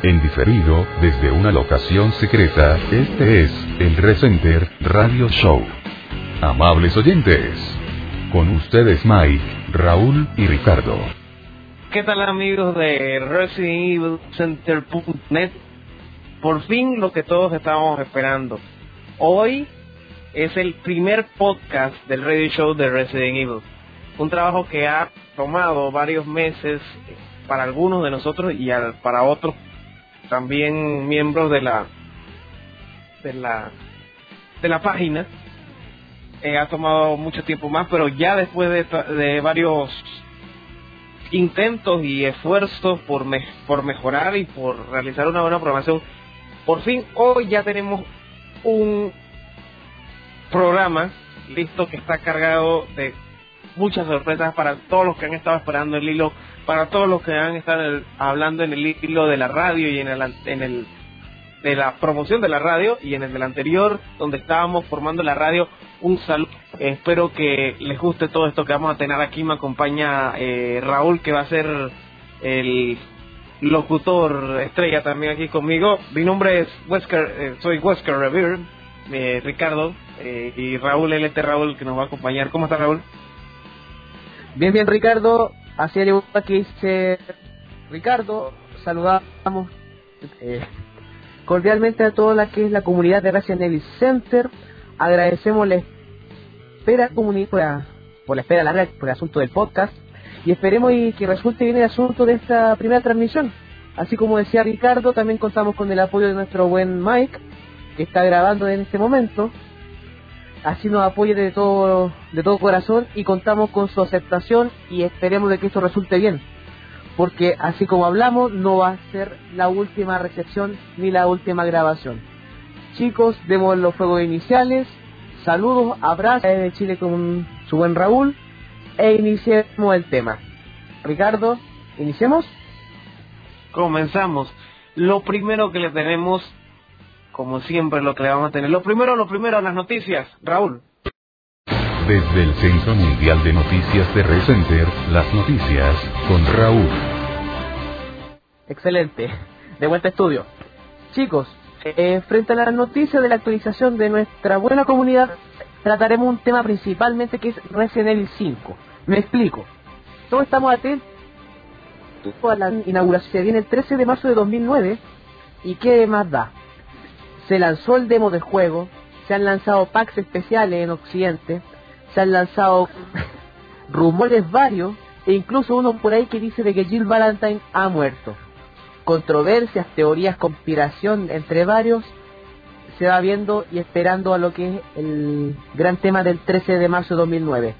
En diferido, desde una locación secreta, este es el Recenter Radio Show. Amables oyentes, con ustedes Mike, Raúl y Ricardo. ¿Qué tal amigos de ResidentEvilCenter.net? Por fin lo que todos estábamos esperando. Hoy es el primer podcast del radio show de Resident Evil. Un trabajo que ha tomado varios meses para algunos de nosotros y para otros también miembros de la de la de la página. Eh, ha tomado mucho tiempo más pero ya después de, de varios intentos y esfuerzos por por mejorar y por realizar una buena programación por fin hoy ya tenemos un programa listo que está cargado de muchas sorpresas para todos los que han estado esperando el hilo, para todos los que han estado hablando en el hilo de la radio y en el, en el de la promoción de la radio y en el del anterior donde estábamos formando la radio un saludo espero que les guste todo esto que vamos a tener aquí me acompaña eh, Raúl que va a ser el locutor estrella también aquí conmigo mi nombre es Wesker eh, soy Wesker Revere eh, Ricardo eh, y Raúl LT Raúl que nos va a acompañar ¿cómo está Raúl? Bien, bien, Ricardo. Así el que dice Ricardo, saludamos eh, cordialmente a toda la que es la comunidad de Resident Evil Center. Agradecemos la espera comunidad por la espera larga por el asunto del podcast y esperemos y que resulte bien el asunto de esta primera transmisión. Así como decía Ricardo, también contamos con el apoyo de nuestro buen Mike, que está grabando en este momento así nos apoye de todo, de todo corazón y contamos con su aceptación y esperemos de que esto resulte bien. Porque así como hablamos, no va a ser la última recepción ni la última grabación. Chicos, demos los fuegos iniciales. Saludos, abrazos de Chile con su buen Raúl e iniciemos el tema. Ricardo, ¿iniciemos? Comenzamos. Lo primero que le tenemos como siempre lo que le vamos a tener. Lo primero, lo primero, las noticias. Raúl. Desde el Centro Mundial de Noticias de Recenter, las noticias con Raúl. Excelente. De vuelta estudio. Chicos, eh, frente a las noticias de la actualización de nuestra buena comunidad, trataremos un tema principalmente que es Resident Evil 5. Me explico. Todos estamos atentos a la inauguración que viene el 13 de marzo de 2009 y qué más da se lanzó el demo del juego, se han lanzado packs especiales en Occidente, se han lanzado rumores varios, e incluso uno por ahí que dice de que Jill Valentine ha muerto. Controversias, teorías, conspiración entre varios, se va viendo y esperando a lo que es el gran tema del 13 de marzo de 2009.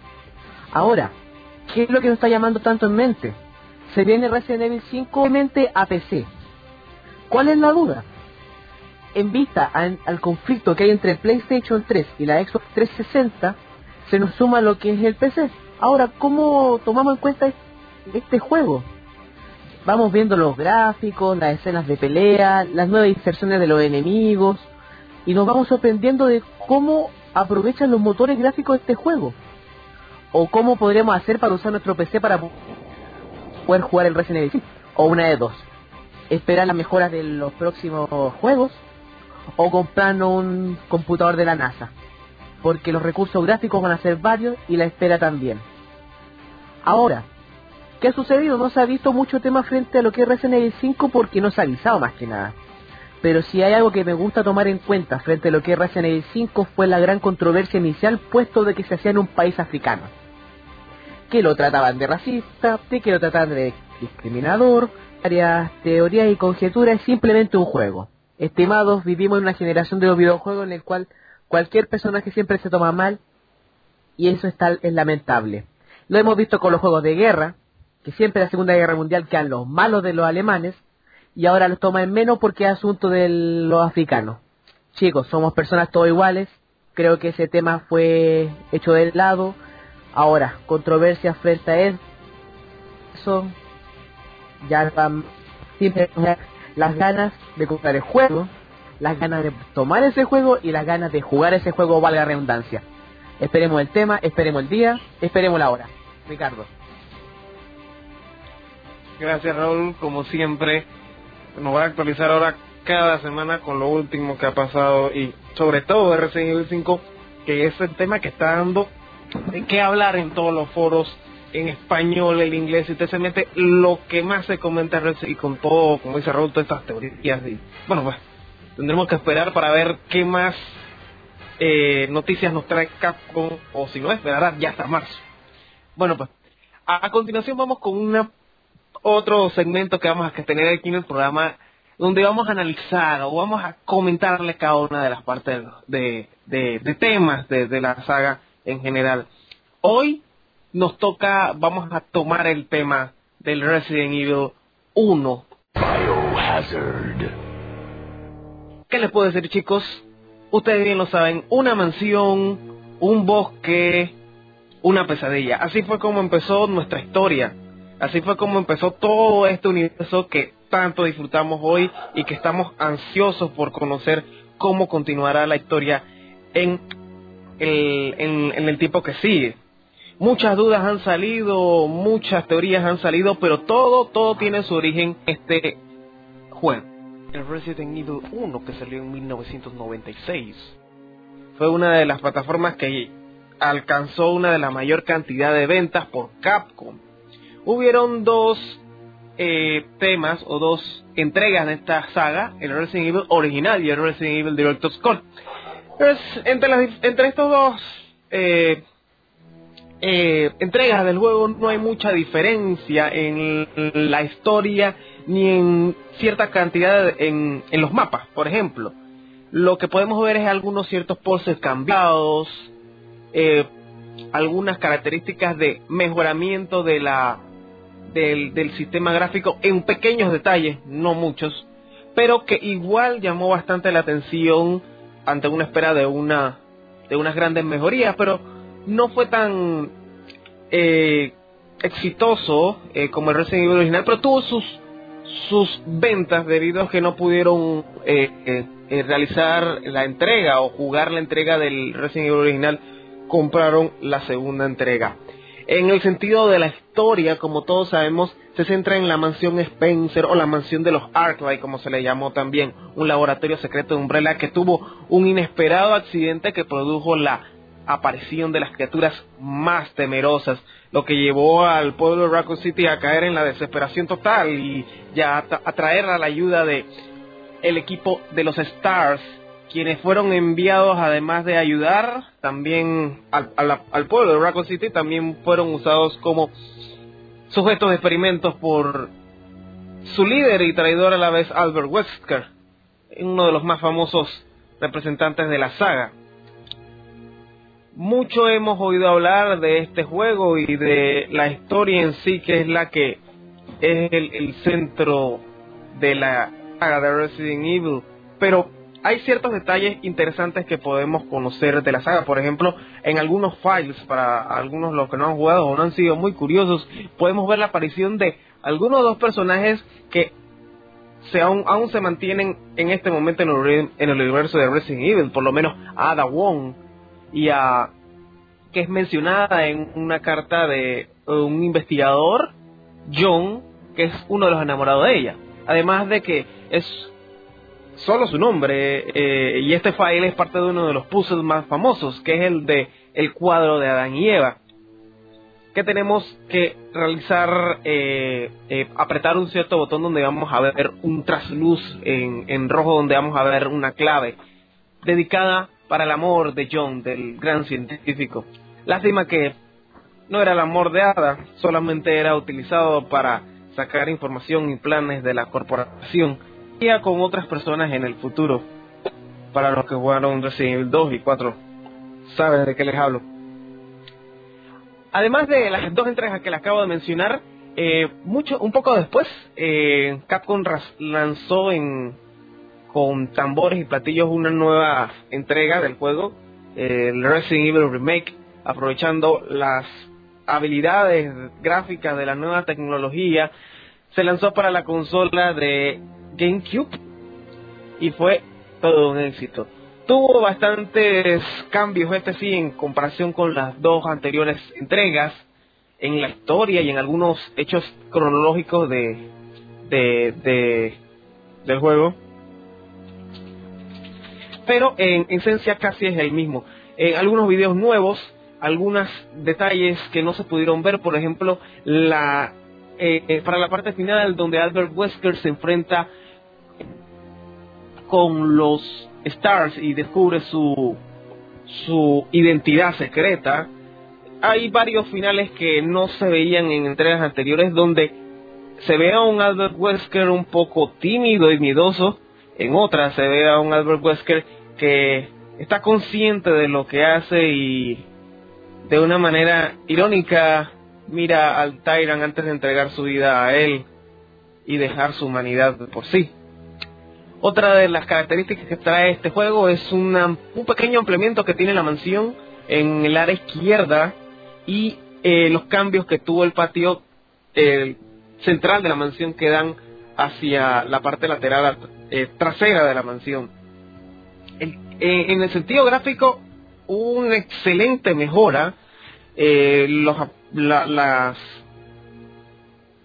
Ahora, ¿qué es lo que nos está llamando tanto en mente? Se viene Resident Evil 5 a PC. ¿Cuál es la duda? En vista al conflicto que hay entre el PlayStation 3 y la Xbox 360, se nos suma lo que es el PC. Ahora, ¿cómo tomamos en cuenta este juego? Vamos viendo los gráficos, las escenas de pelea, las nuevas inserciones de los enemigos, y nos vamos sorprendiendo de cómo aprovechan los motores gráficos de este juego. O cómo podríamos hacer para usar nuestro PC para poder jugar el Resident Evil. O una de dos. Esperar las mejoras de los próximos juegos o comprando un computador de la NASA, porque los recursos gráficos van a ser varios y la espera también. Ahora, ¿qué ha sucedido? No se ha visto mucho tema frente a lo que es Resident Evil 5 porque no se ha avisado más que nada. Pero si hay algo que me gusta tomar en cuenta frente a lo que es Resident Evil 5 fue la gran controversia inicial puesto de que se hacía en un país africano. Que lo trataban de racista, de que lo trataban de discriminador, varias teorías y conjeturas, es simplemente un juego. Estimados, vivimos en una generación de los videojuegos en el cual cualquier personaje siempre se toma mal y eso está, es lamentable. Lo hemos visto con los juegos de guerra, que siempre en la Segunda Guerra Mundial quedan los malos de los alemanes y ahora los toma en menos porque es asunto de los africanos. Chicos, somos personas todos iguales, creo que ese tema fue hecho de lado. Ahora, controversia frente a eso, ya siempre las ganas de comprar el juego, las ganas de tomar ese juego y las ganas de jugar ese juego, valga la redundancia. Esperemos el tema, esperemos el día, esperemos la hora. Ricardo. Gracias Raúl, como siempre, nos va a actualizar ahora cada semana con lo último que ha pasado y sobre todo Resident Evil 5, que es el tema que está dando de qué hablar en todos los foros en español, el inglés, y usted se mete lo que más se comenta y con todo, como dice Raúl, todas estas teorías. Y, bueno, pues tendremos que esperar para ver qué más eh, noticias nos trae Capcom, o si no, esperará ya hasta marzo. Bueno, pues a continuación vamos con una otro segmento que vamos a tener aquí en el programa donde vamos a analizar o vamos a comentarle cada una de las partes de, de, temas de, de, la saga en general. Hoy nos toca, vamos a tomar el tema del Resident Evil 1. Biohazard. ¿Qué les puedo decir chicos? Ustedes bien lo saben, una mansión, un bosque, una pesadilla. Así fue como empezó nuestra historia Así fue como empezó todo este universo que tanto disfrutamos hoy y que estamos ansiosos por conocer cómo continuará la historia en el, en, el tiempo que sigue. Muchas dudas han salido, muchas teorías han salido, pero todo, todo tiene su origen en este juego. El Resident Evil 1 que salió en 1996 fue una de las plataformas que alcanzó una de la mayor cantidad de ventas por Capcom hubieron dos eh, temas o dos entregas de esta saga, el Resident Evil original y el Resident Evil Director's Cut. Pues, entre, entre estos dos eh, eh, entregas del juego no hay mucha diferencia en la historia ni en cierta cantidad en, en los mapas, por ejemplo. Lo que podemos ver es algunos ciertos poses cambiados, algunas características de mejoramiento de la del, sistema gráfico en pequeños detalles, no muchos, pero que igual llamó bastante la atención ante una espera de una de unas grandes mejorías, pero no fue tan eh, exitoso eh, como el Resident Evil original, pero tuvo sus sus ventas debido a que no pudieron eh, realizar la entrega o jugar la entrega del Resident Evil original, compraron la segunda entrega. En el sentido de la historia, como todos sabemos, se centra en la mansión Spencer o la mansión de los Arclight, como se le llamó también, un laboratorio secreto de Umbrella que tuvo un inesperado accidente que produjo la aparición de las criaturas más temerosas, lo que llevó al pueblo de Raccoon City a caer en la desesperación total y ya a traer a la ayuda de el equipo de los Stars quienes fueron enviados además de ayudar también al, pueblo de Raccoon City también fueron usados como sujetos de experimentos por su líder y traidor a la vez Albert Wesker, uno de los más famosos representantes de la saga. Mucho hemos oído hablar de este juego y de la historia en sí que es la que es el, el centro de la saga de Resident Evil, pero hay ciertos detalles interesantes que podemos conocer de la saga. Por ejemplo, en algunos files, para algunos los que no han jugado o no han sido muy curiosos, podemos ver la aparición de algunos de los personajes que se aún, se mantienen en este momento en el, en el universo de Resident Evil, por lo menos Ada Wong y a que es mencionada en una carta de un investigador, John, que es uno de los enamorados de ella. Además de que es solo su nombre. Eh, y este file es parte de uno de los puzzles más famosos, que es el de el cuadro de Adán y Eva. Que tenemos que realizar, eh, eh, apretar un cierto botón donde vamos a ver un trasluz en, en rojo, donde vamos a ver una clave dedicada para el amor de John, del gran científico. Lástima que no era el amor de Ada, solamente era utilizado para sacar información y planes de la corporación con otras personas en el futuro. Para los que jugaron Resident Evil 2 y 4, saben de qué les hablo. Además de las dos entregas que les acabo de mencionar, Eh, mucho, un poco después, eh, Capcom lanzó en con tambores y platillos una nueva entrega del juego, el Resident Evil Remake, aprovechando las habilidades gráficas de la nueva tecnología, se lanzó para la consola de GameCube y fue todo un éxito. Tuvo bastantes cambios, este sí, en comparación con las dos anteriores entregas, en la historia y en algunos hechos cronológicos de, de, del juego. Pero en esencia casi es el mismo. En algunos videos nuevos, algunos detalles que no se pudieron ver, por ejemplo, la eh, eh, para la parte final donde Albert Wesker se enfrenta con los Stars y descubre su su identidad secreta hay varios finales que no se veían en entregas anteriores donde se ve a un Albert Wesker un poco tímido y miedoso, en otras se ve a un Albert Wesker que está consciente de lo que hace y de una manera irónica mira al Tyrant antes de entregar su vida a él y dejar su humanidad por sí. Otra de las características que trae este juego es un pequeño ampliamiento que tiene la mansión en el área izquierda y eh, los cambios que tuvo el patio central de la mansión que dan hacia la parte lateral eh, trasera de la mansión. Eh, en el sentido gráfico, una excelente mejora. los, las,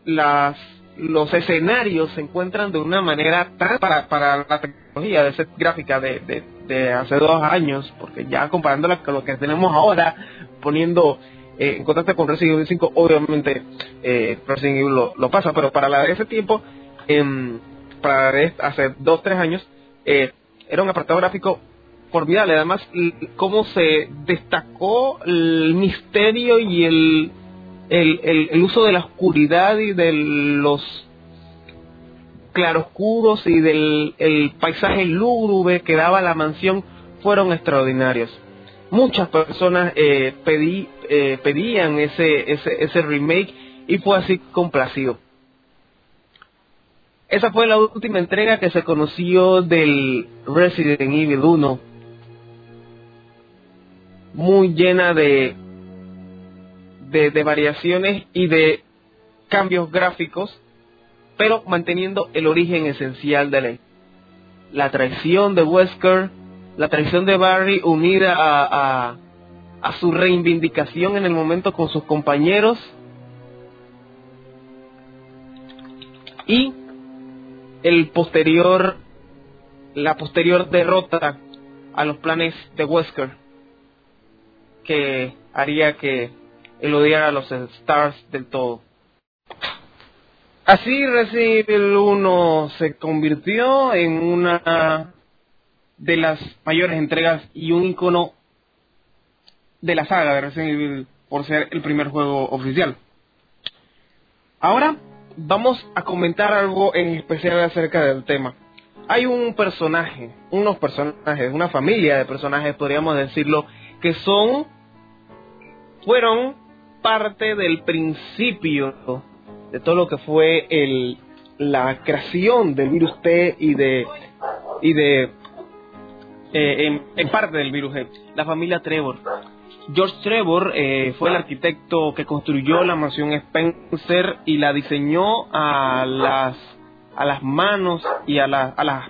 las, los escenarios se encuentran de una manera para, para la tecnología de set gráfica de, de, hace dos años, porque ya comparándola con lo que tenemos ahora, poniendo eh, en contraste con Resident Evil 5, obviamente eh, Resident Evil lo, pasa, pero para la de ese tiempo, eh, para hace 2, 3 años, eh, era un apartado gráfico formidable. Además, cómo se destacó el misterio y el, el, uso de la oscuridad y de los claroscuros y del el paisaje lúgubre que daba la mansión fueron extraordinarios muchas personas eh, pedí, eh, pedían ese, ese, ese remake y fue así complacido. Esa fue la última entrega que se conoció del Resident Evil 1. Muy llena de, de, variaciones y de cambios gráficos, pero manteniendo el origen esencial de la, la traición de Wesker, la traición de Barry unida a, a, su reivindicación en el momento con sus compañeros y el posterior la posterior derrota a los planes de Wesker que haría que él odiara a los Stars del todo. Así Resident Evil 1 se convirtió en una de las mayores entregas y un icono de la saga de Resident Evil por ser el primer juego oficial. Ahora vamos a comentar algo en especial acerca del tema. Hay un personaje, unos personajes, una familia de personajes, podríamos decirlo, que son, fueron parte del principio de todo lo que fue el, la creación del virus T y de, y de eh, en, parte del virus G, la familia Trevor. George Trevor eh, fue el arquitecto que construyó la mansión Spencer y la diseñó a las a las manos y a, a las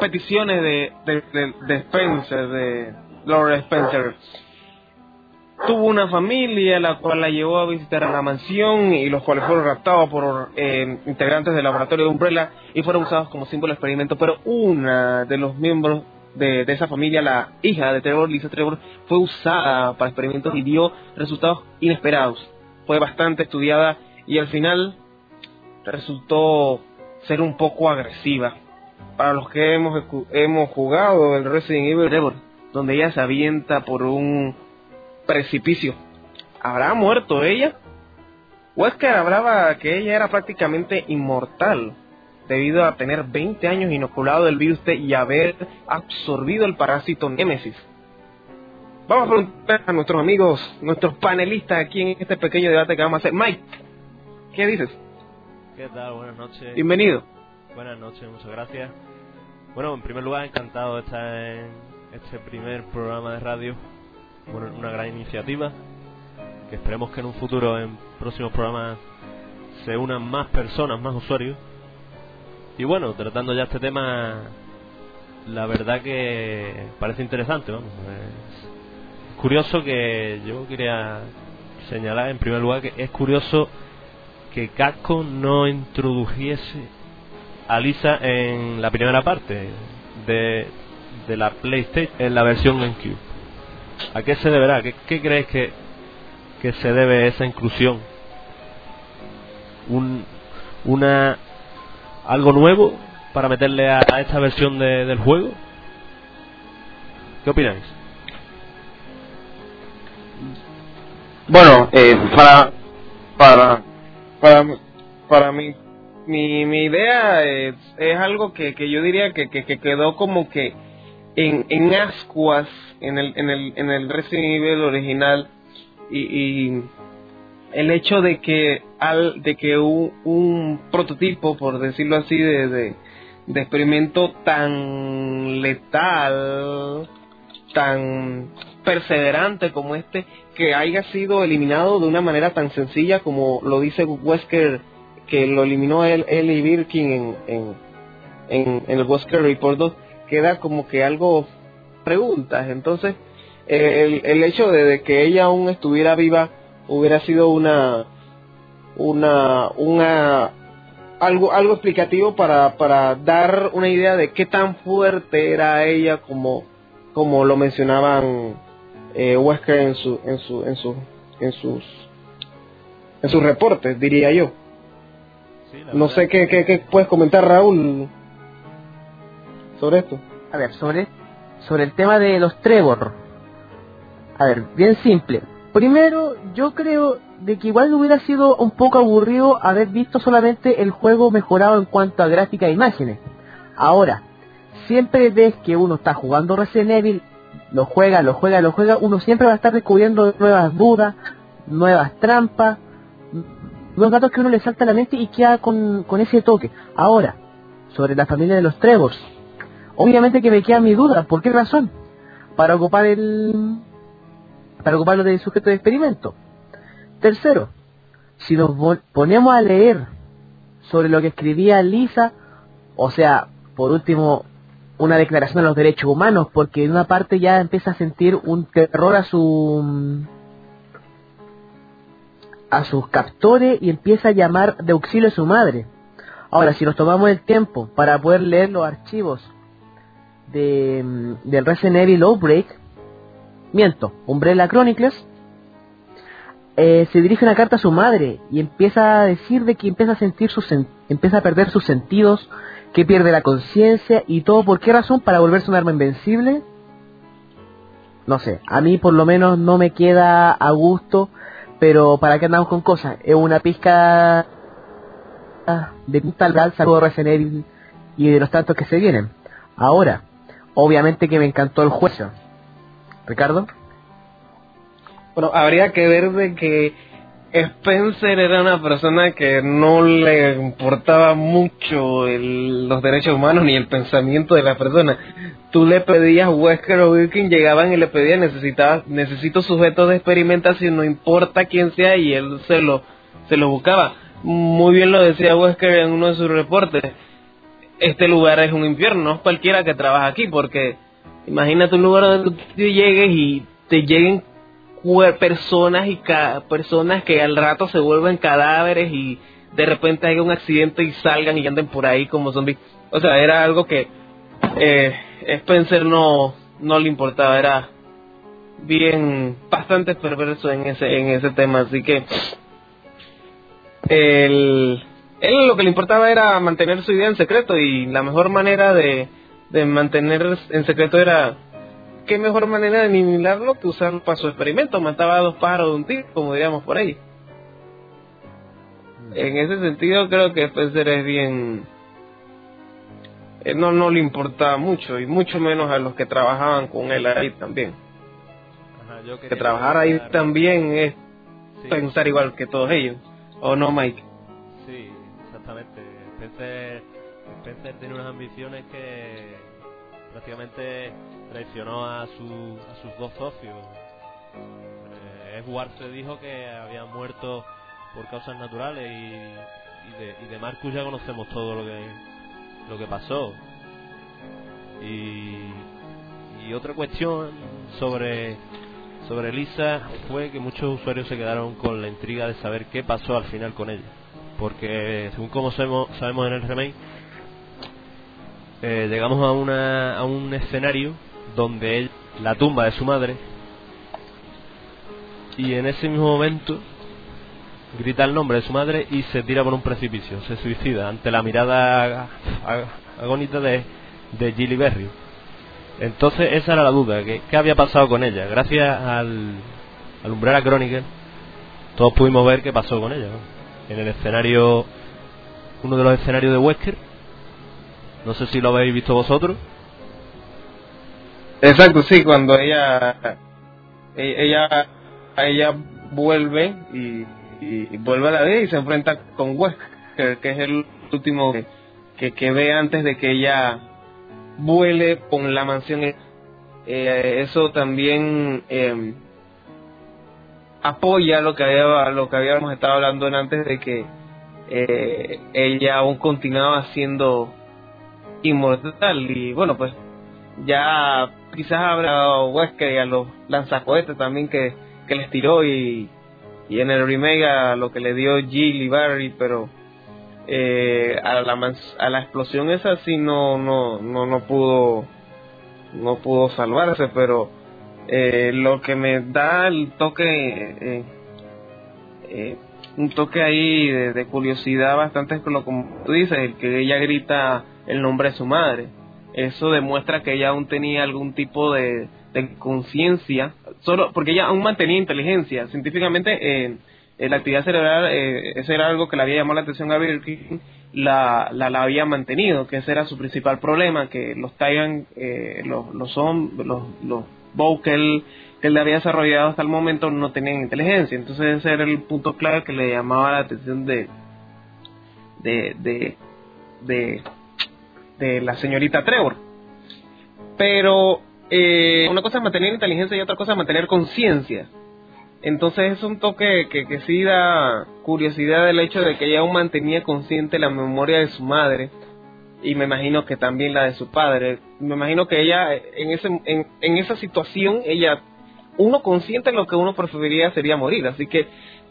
peticiones de, de, Spencer, de Lord Spencer. Tuvo una familia la cual la llevó a visitar a la mansión y los cuales fueron raptados por eh, integrantes del laboratorio de Umbrella y fueron usados como símbolo de experimento, pero una de los miembros de, esa familia, la hija de Trevor, Lisa Trevor, fue usada para experimentos y dio resultados inesperados. Fue bastante estudiada y al final resultó ser un poco agresiva. Para los que hemos, hemos jugado el Resident Evil Trevor, donde ella se avienta por un precipicio. ¿Habrá muerto ella? Wesker hablaba que ella era prácticamente inmortal debido a tener 20 años inoculado del virus T y haber absorbido el parásito Némesis. Vamos a preguntar a nuestros amigos, nuestros panelistas aquí en este pequeño debate que vamos a hacer. Mike, ¿Qué dices? ¿Qué tal? Buenas noches. Bienvenido. Buenas noches, muchas gracias. Bueno, en primer lugar, encantado de estar en este primer programa de radio. Bueno, una gran iniciativa. Que esperemos que en un futuro, en próximos programas, se unan más personas, más usuarios. Y bueno, tratando ya este tema, la verdad que parece interesante, vamos. Es curioso que yo quería señalar en primer lugar que es curioso que Casco no introdujese a Lisa en la primera parte de, de la PlayStation, en la versión GameCube. ¿A qué se deberá? ¿Qué, qué crees que, que se debe esa inclusión? Un, una algo nuevo para meterle a, esta versión de, del juego? ¿Qué opináis? Bueno, eh, para, para, para, para mí, mi, mi idea es, es algo que, que yo diría que, que, que quedó como que en, en ascuas en el, en el, en el Resident Evil original y, y el hecho de que al, de que un, prototipo, por decirlo así, de, de, experimento tan letal, tan perseverante como este, que haya sido eliminado de una manera tan sencilla como lo dice Wesker, que lo eliminó él, él y Birkin en, en, en, el Wesker Report 2, queda como que algo preguntas. Entonces, el, el hecho de, de que ella aún estuviera viva hubiera sido una una una algo algo explicativo para para dar una idea de qué tan fuerte era ella como como lo mencionaban eh, Wesker en su en su en su en sus en sus reportes diría yo Sí, no sé qué, qué, qué puedes comentar Raúl sobre esto A ver, sobre, sobre el tema de los Trevor. A ver, bien simple. Primero, yo creo de que igual hubiera sido un poco aburrido haber visto solamente el juego mejorado en cuanto a gráfica e imágenes. Ahora, siempre ves que uno está jugando Resident Evil, lo juega, lo juega, lo juega, uno siempre va a estar descubriendo nuevas dudas, nuevas trampas, nuevos datos que uno le salta a la mente y queda con, con ese toque. Ahora, sobre la familia de los Trevors, obviamente que me queda mi duda, ¿por qué razón? Para ocupar el para ocuparlo de sujeto de experimento. Tercero, si nos ponemos a leer sobre lo que escribía Lisa, o sea, por último, una declaración de los derechos humanos, porque en una parte ya empieza a sentir un terror a su a sus captores y empieza a llamar de auxilio a su madre. Ahora, si nos tomamos el tiempo para poder leer los archivos de, del Resident Evil Outbreak, miento, Umbrella Chronicles, eh, se dirige una carta a su madre y empieza a decir de que empieza a sentir sus empieza a perder sus sentidos, que pierde la conciencia y todo por qué razón para volverse un arma invencible. No sé, a mí por lo menos no me queda a gusto, pero para qué andamos con cosas, es una pizca de real saludo Resident Evil y de los tantos que se vienen. Ahora, obviamente que me encantó el juego. Ricardo. Bueno, habría que ver de que Spencer era una persona que no le importaba mucho el- los derechos humanos ni el pensamiento de la persona. Tú le pedías Wesker o Wilkin, llegaban y le pedían necesitaba, necesito sujetos de experimentación, no importa quién sea, y él se lo, se lo buscaba. Muy bien lo decía Wesker en uno de sus reportes. Este lugar es un infierno, no es cualquiera que trabaja aquí, porque imagínate un lugar donde tú llegues y te lleguen personas y ca- personas que al rato se vuelven cadáveres y de repente haya un accidente y salgan y anden por ahí como zombies. O sea, era algo que eh, Spencer no no le importaba, era bien bastante perverso en ese en ese tema, así que el él lo que le importaba era mantener su idea en secreto y la mejor manera de, de mantener en secreto era qué mejor manera de eliminar que usarlo para su experimento. Mataba a dos pájaros de un tiro, como diríamos por ahí. En ese sentido, creo que Spencer es bien. eh, no, no le importaba mucho, y mucho menos a los que trabajaban con él ahí también. Ajá, yo Que trabajar ahí también es Sí. pensar igual que todos ellos. ¿O no, Mike? Sí, exactamente. Spencer, Spencer tiene unas ambiciones que prácticamente traicionó a, su, a sus dos socios. Eh, Edward se dijo que había muerto por causas naturales y, y, de, y de Marcus ya conocemos todo lo que, lo que pasó. Y, y otra cuestión sobre sobre Lisa fue que muchos usuarios se quedaron con la intriga de saber qué pasó al final con ella. Porque según como sabemos, sabemos en el remake, eh, llegamos a, una, a un escenario donde él, la tumba de su madre, y en ese mismo momento grita el nombre de su madre y se tira por un precipicio, se suicida ante la mirada agónica de, de Gilly Berry. Entonces esa era la duda, que, ¿qué había pasado con ella? Gracias al, al Umbrella Chronicle todos pudimos ver qué pasó con ella. En el escenario, uno de los escenarios de Wesker, no sé si lo habéis visto vosotros. Exacto, sí, cuando ella ella ella vuelve y, y vuelve a la vida y se enfrenta con Wesker, que es el último que, que ve antes de que ella vuele con la mansión. Eh, eso también eh, apoya lo que había, lo que habíamos estado hablando antes de que eh, ella aún continuaba siendo inmortal y bueno pues ya quizás habrá Wesker y a los lanzacohetes también que, que les tiró y, y en el remake a lo que le dio Jill y Barry pero eh, a la a la explosión esa sí no no no no pudo no pudo salvarse pero eh, lo que me da el toque eh, eh, un toque ahí de, curiosidad bastante es lo como tú dices el que ella grita el nombre de su madre eso demuestra que ella aún tenía algún tipo de, conciencia solo porque ella aún mantenía inteligencia científicamente eh, la actividad cerebral, eh, eso era algo que le había llamado la atención a Birkin, la, la, la, había mantenido, que ese era su principal problema, que los Taigan, eh, los, los, los, los Vocal que él había desarrollado hasta el momento no tenían inteligencia. Entonces ese era el punto clave que le llamaba la atención de, de, de, de, de la señorita Trevor. Pero eh, una cosa es mantener inteligencia y otra cosa es mantener conciencia. Entonces es un toque que, que sí da curiosidad el hecho de que ella aún mantenía consciente la memoria de su madre y me imagino que también la de su padre. Me imagino que ella en, ese, en, esa situación, ella, uno consciente lo que uno preferiría sería morir, así que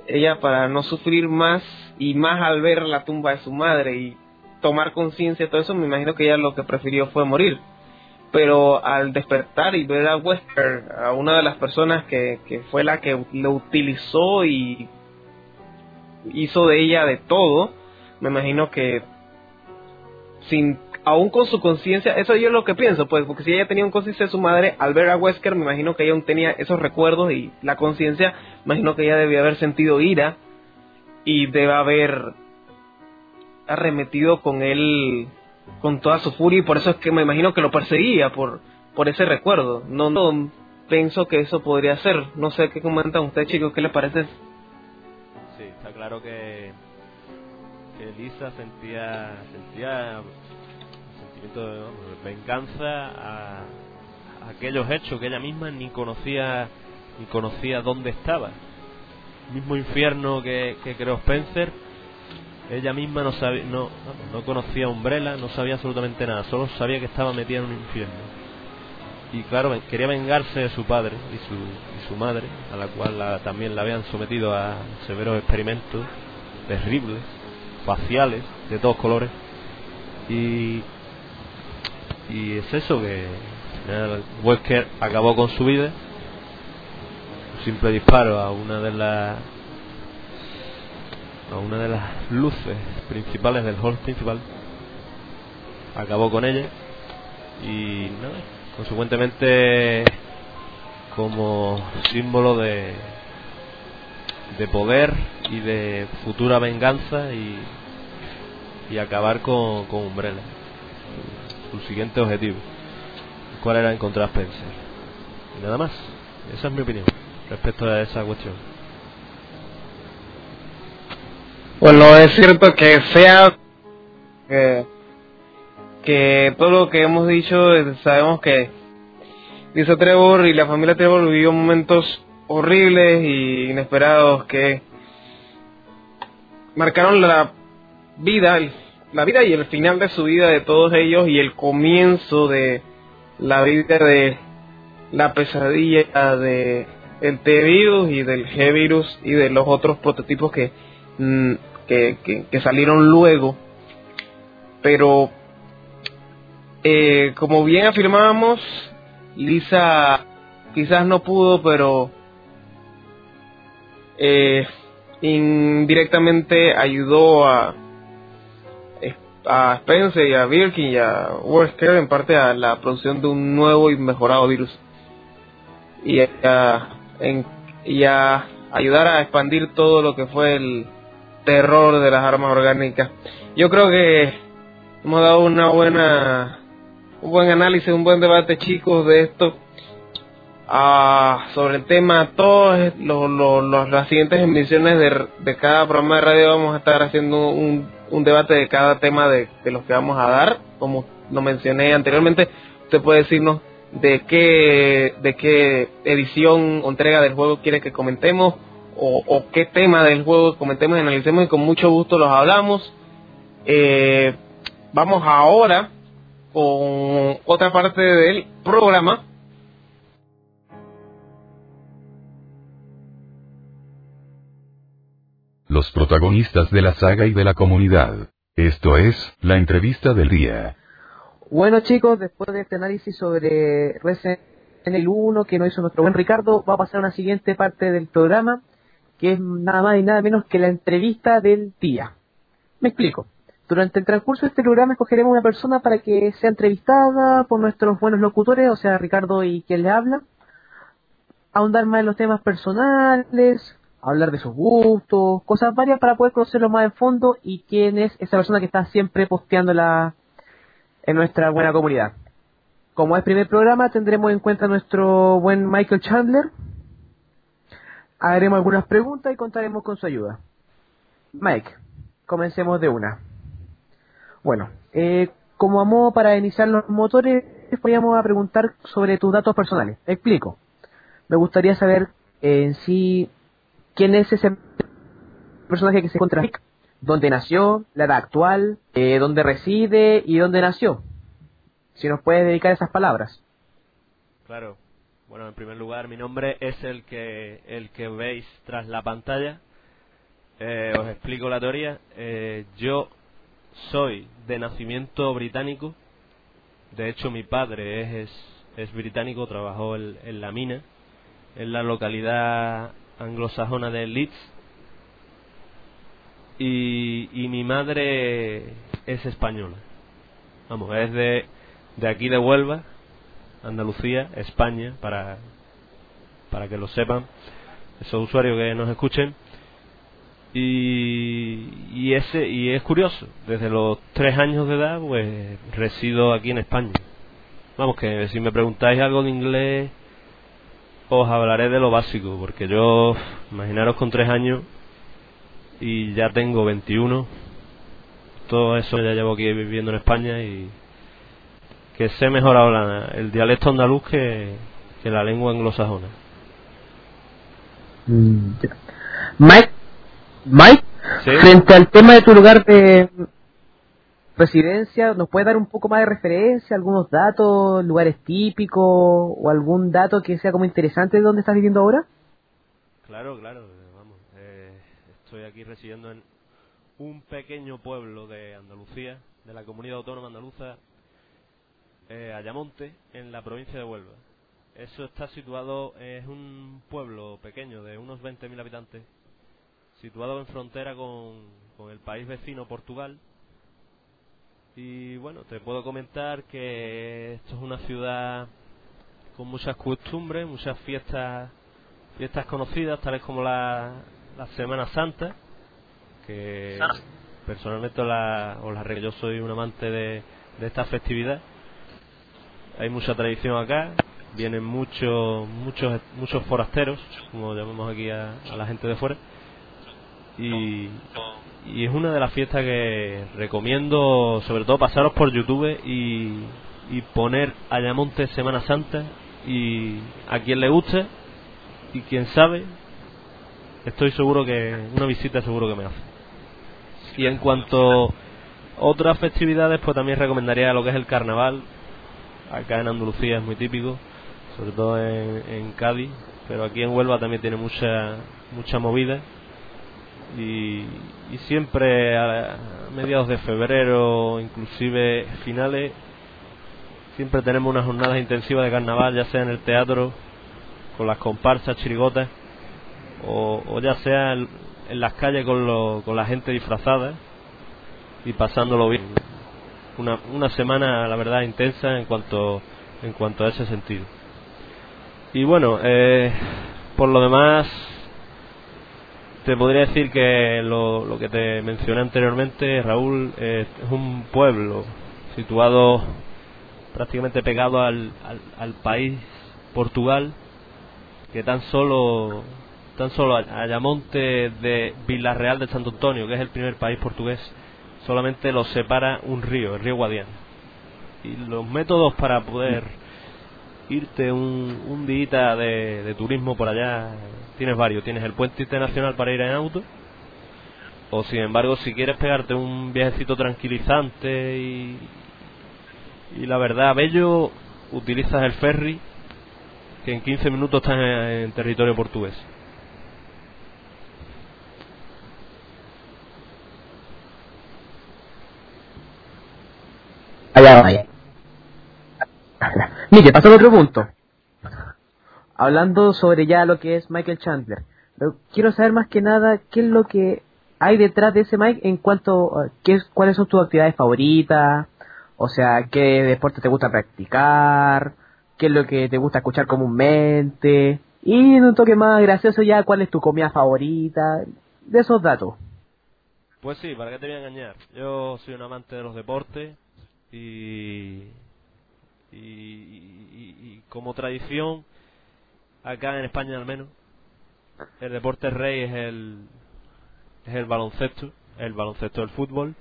ella para no sufrir más y más al ver la tumba de su madre y tomar conciencia todo eso, me imagino que ella lo que prefirió fue morir. Pero al despertar y ver a Wesker, a una de las personas que, que fue la que lo utilizó y hizo de ella de todo, me imagino que sin aún con su conciencia, eso yo es lo que pienso, pues porque si ella tenía un conciencia de su madre, al ver a Wesker, me imagino que ella aún tenía esos recuerdos y la conciencia, me imagino que ella debía haber sentido ira y debe haber arremetido con él con toda su furia y por eso es que me imagino que lo perseguía por, por ese recuerdo. No, no pienso que eso podría ser. No sé qué comentan ustedes chicos, ¿qué les parece? Sí, está claro que, que Lisa sentía, sentía sentimiento de, venganza a, aquellos hechos que ella misma ni conocía ni conocía dónde estaba. mismo infierno que, que creó Spencer ella misma no sabía, no, no conocía Umbrella, no sabía absolutamente nada, solo sabía que estaba metida en un infierno. Y claro, quería vengarse de su padre y su, y su madre, a la cual la, también la habían sometido a severos experimentos terribles, faciales, de todos colores. Y, y es eso que Wesker acabó con su vida, un simple disparo a una de las a una de las luces principales del hall principal. Acabó con ella y consecuentemente como símbolo de de poder y de futura venganza y, y acabar con, con Umbrella. Su, siguiente objetivo cuál era encontrar Spencer. Y nada más. Esa es mi opinión respecto a esa cuestión Bueno, es cierto que sea que, todo lo que hemos dicho, eh, sabemos que Lisa Trevor y la familia Trevor vivió momentos horribles y inesperados que marcaron la vida, la vida y el final de su vida de todos ellos y el comienzo de la vida de la pesadilla de el T-Virus y del G-Virus y de los otros prototipos que mm, que, que, salieron luego. Pero, eh, como bien afirmábamos, Lisa quizás no pudo, pero eh, indirectamente ayudó a, a Spencer y a Birkin y a Wesker en parte a la producción de un nuevo y mejorado virus y a, y a ayudar a expandir todo lo que fue el, terror de las armas orgánicas. Yo creo que hemos dado una buena, un buen análisis, un buen debate, chicos, de esto. Ah, sobre el tema, todas las siguientes emisiones de, cada programa de radio vamos a estar haciendo un, un debate de cada tema de, de los que vamos a dar. Como lo mencioné anteriormente, usted puede decirnos de qué, de qué edición o entrega del juego quiere que comentemos o, qué tema del juego comentemos y analicemos y con mucho gusto los hablamos. Eh, vamos ahora con otra parte del programa. Los protagonistas de la saga y de la comunidad. Esto es la entrevista del día. Bueno chicos, después de este análisis sobre Resident Evil 1 que nos hizo nuestro buen Ricardo, va a pasar a una siguiente parte del programa que es nada más y nada menos que la entrevista del día. Me explico. Durante el transcurso de este programa escogeremos una persona para que sea entrevistada por nuestros buenos locutores, o sea, Ricardo y quien le habla, ahondar más en los temas personales, hablar de sus gustos, cosas varias para poder conocerlo más en fondo y quién es esa persona que está siempre posteándola en nuestra buena comunidad. Como es primer programa, tendremos en cuenta a nuestro buen Michael Chandler, haremos algunas preguntas y contaremos con su ayuda. Mike, comencemos de una. Bueno, eh, como a modo para iniciar los motores, podríamos a preguntar sobre tus datos personales. explico. Me gustaría saber eh, en sí quién es ese personaje que se encuentra dónde nació, la edad actual, eh, dónde reside y dónde nació. Si nos puedes dedicar esas palabras. Claro. Bueno, en primer lugar, mi nombre es el que, el que veis tras la pantalla. Eh, os explico la teoría. Eh, yo soy de nacimiento británico. De hecho, mi padre es, es, británico, trabajó en, la mina, en la localidad anglosajona de Leeds. Y, y mi madre es española. Vamos, es de, de aquí de Huelva, Andalucía, España, para, para que lo sepan, esos usuarios que nos escuchen. Y, y, ese, y es curioso, desde los tres años de edad, pues resido aquí en España. Vamos, que si me preguntáis algo de inglés, os hablaré de lo básico, porque yo, imaginaros con tres años y ya tengo 21, todo eso ya llevo aquí viviendo en España y que sé mejor hablar el dialecto andaluz que, la lengua anglosajona. Mm, Mike, Mike frente al tema de tu lugar de residencia, ¿nos puede dar un poco más de referencia, algunos datos, lugares típicos o algún dato que sea como interesante de dónde estás viviendo ahora? Claro, claro, vamos. Eh, estoy aquí residiendo en un pequeño pueblo de Andalucía, de la comunidad autónoma andaluza, eh, Ayamonte, en la provincia de Huelva. Eso está situado, es un pueblo pequeño de unos 20.000 habitantes, situado en frontera con, con el país vecino Portugal. Y bueno, te puedo comentar que esto es una ciudad con muchas costumbres, muchas fiestas fiestas conocidas, tales como la, la Semana Santa, que personalmente la, os la yo soy un amante de, de esta festividad hay mucha tradición acá, vienen muchos muchos muchos forasteros, como llamamos aquí a, la gente de fuera. y, y es una de las fiestas que recomiendo sobre todo pasaros por YouTube y, y poner Ayamonte Semana Santa y a quien le guste y quien sabe estoy seguro que una visita seguro que me hace y en cuanto a otras festividades pues también recomendaría lo que es el carnaval acá en Andalucía es muy típico sobre todo en, Cádiz pero aquí en Huelva también tiene mucha mucha movida. Y, siempre a mediados de febrero inclusive finales siempre tenemos unas jornadas intensivas de carnaval ya sea en el teatro con las comparsas chirigotas o, o ya sea en, en las calles con, lo, con la gente disfrazada y pasándolo bien una, una semana la verdad intensa en cuanto en cuanto a ese sentido. Y bueno eh, por lo demás te podría decir que lo, lo que te mencioné anteriormente Raúl es un pueblo situado prácticamente pegado al, al, país Portugal que tan solo tan solo de Villarreal de Santo Antonio, que es el primer país portugués, solamente los separa un río, el río Guadiana. Y los métodos para poder irte un, día de, turismo por allá, tienes varios. Tienes el puente internacional para ir en auto, o sin embargo, si quieres pegarte un viajecito tranquilizante y, la verdad, bello, utilizas el ferry, que en 15 minutos estás en territorio portugués. Allá vaya. Mire, pasó a otro punto. Hablando sobre ya lo que es Michael Chandler. Quiero saber más que nada qué es lo que hay detrás de ese Mike en cuanto qué, cuáles son tus actividades favoritas, o sea, qué deporte te gusta practicar, qué es lo que te gusta escuchar comúnmente, y en un toque más gracioso ya cuál es tu comida favorita, de esos datos. Pues sí, ¿para qué te voy a engañar? Yo soy un amante de los deportes y, y, como tradición, acá en España al menos, el deporte rey es el, es el baloncesto, el baloncesto del fútbol.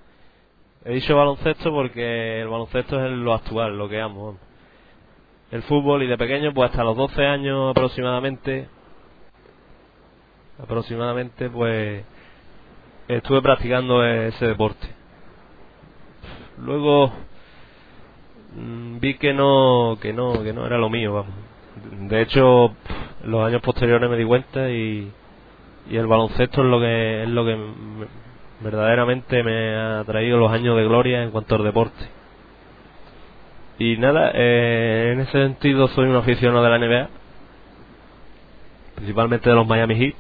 He dicho baloncesto porque el baloncesto es lo actual, lo que amo. El fútbol y de pequeño, pues hasta los 12 años aproximadamente, aproximadamente, pues estuve practicando ese deporte. Luego vi que no, que no, que no era lo mío, vamos. De hecho, los años posteriores me di cuenta y, y el baloncesto es lo que es lo que me- verdaderamente me ha traído los años de gloria en cuanto al deporte. Y nada, eh, en ese sentido soy un aficionado de la NBA, principalmente de los Miami Heat.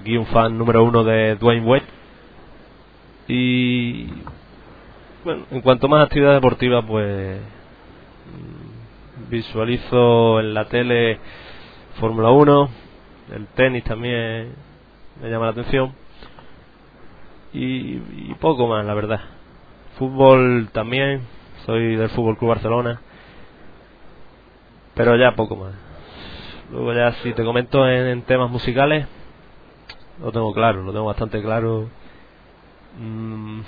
Aquí un fan número uno de Dwayne Wade. Y bueno, en cuanto más actividad deportiva, pues mm, visualizo en la tele Fórmula 1, el tenis también me llama la atención y, y poco más, la verdad. Fútbol también, soy del Fútbol Club Barcelona, pero ya poco más. Luego ya si te comento en, en temas musicales, lo tengo claro, lo tengo bastante claro. Mm,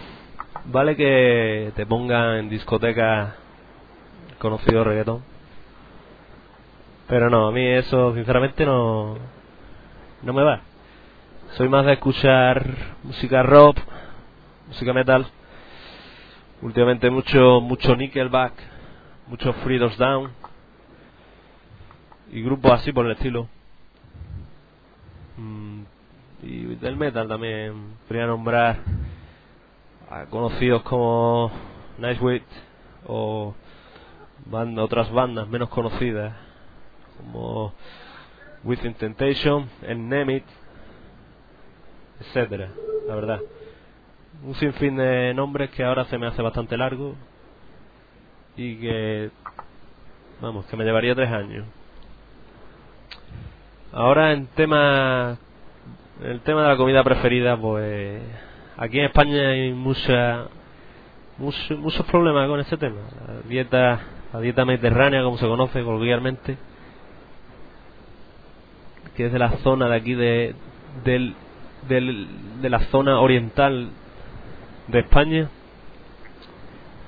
vale que te ponga en discoteca conocido reggaetón. Pero no, a mí eso sinceramente no, no me va. Soy más de escuchar música rock, música metal. Últimamente mucho mucho Nickelback, mucho Freedoms Down y grupos así por el estilo. Mm, y del metal también podría nombrar conocidos como Nightwish o banda, otras bandas menos conocidas como Within Temptation, Nemit, etcétera, la verdad. Un sinfín de nombres que ahora se me hace bastante largo y que, vamos, que me llevaría tres años. Ahora en tema, el tema de la comida preferida, pues aquí en España hay mucha, mucho- muchos problemas con ese tema. La dieta, la dieta mediterránea, como se conoce vulgarmente, que es de la zona de aquí de, del del, de la zona oriental de España,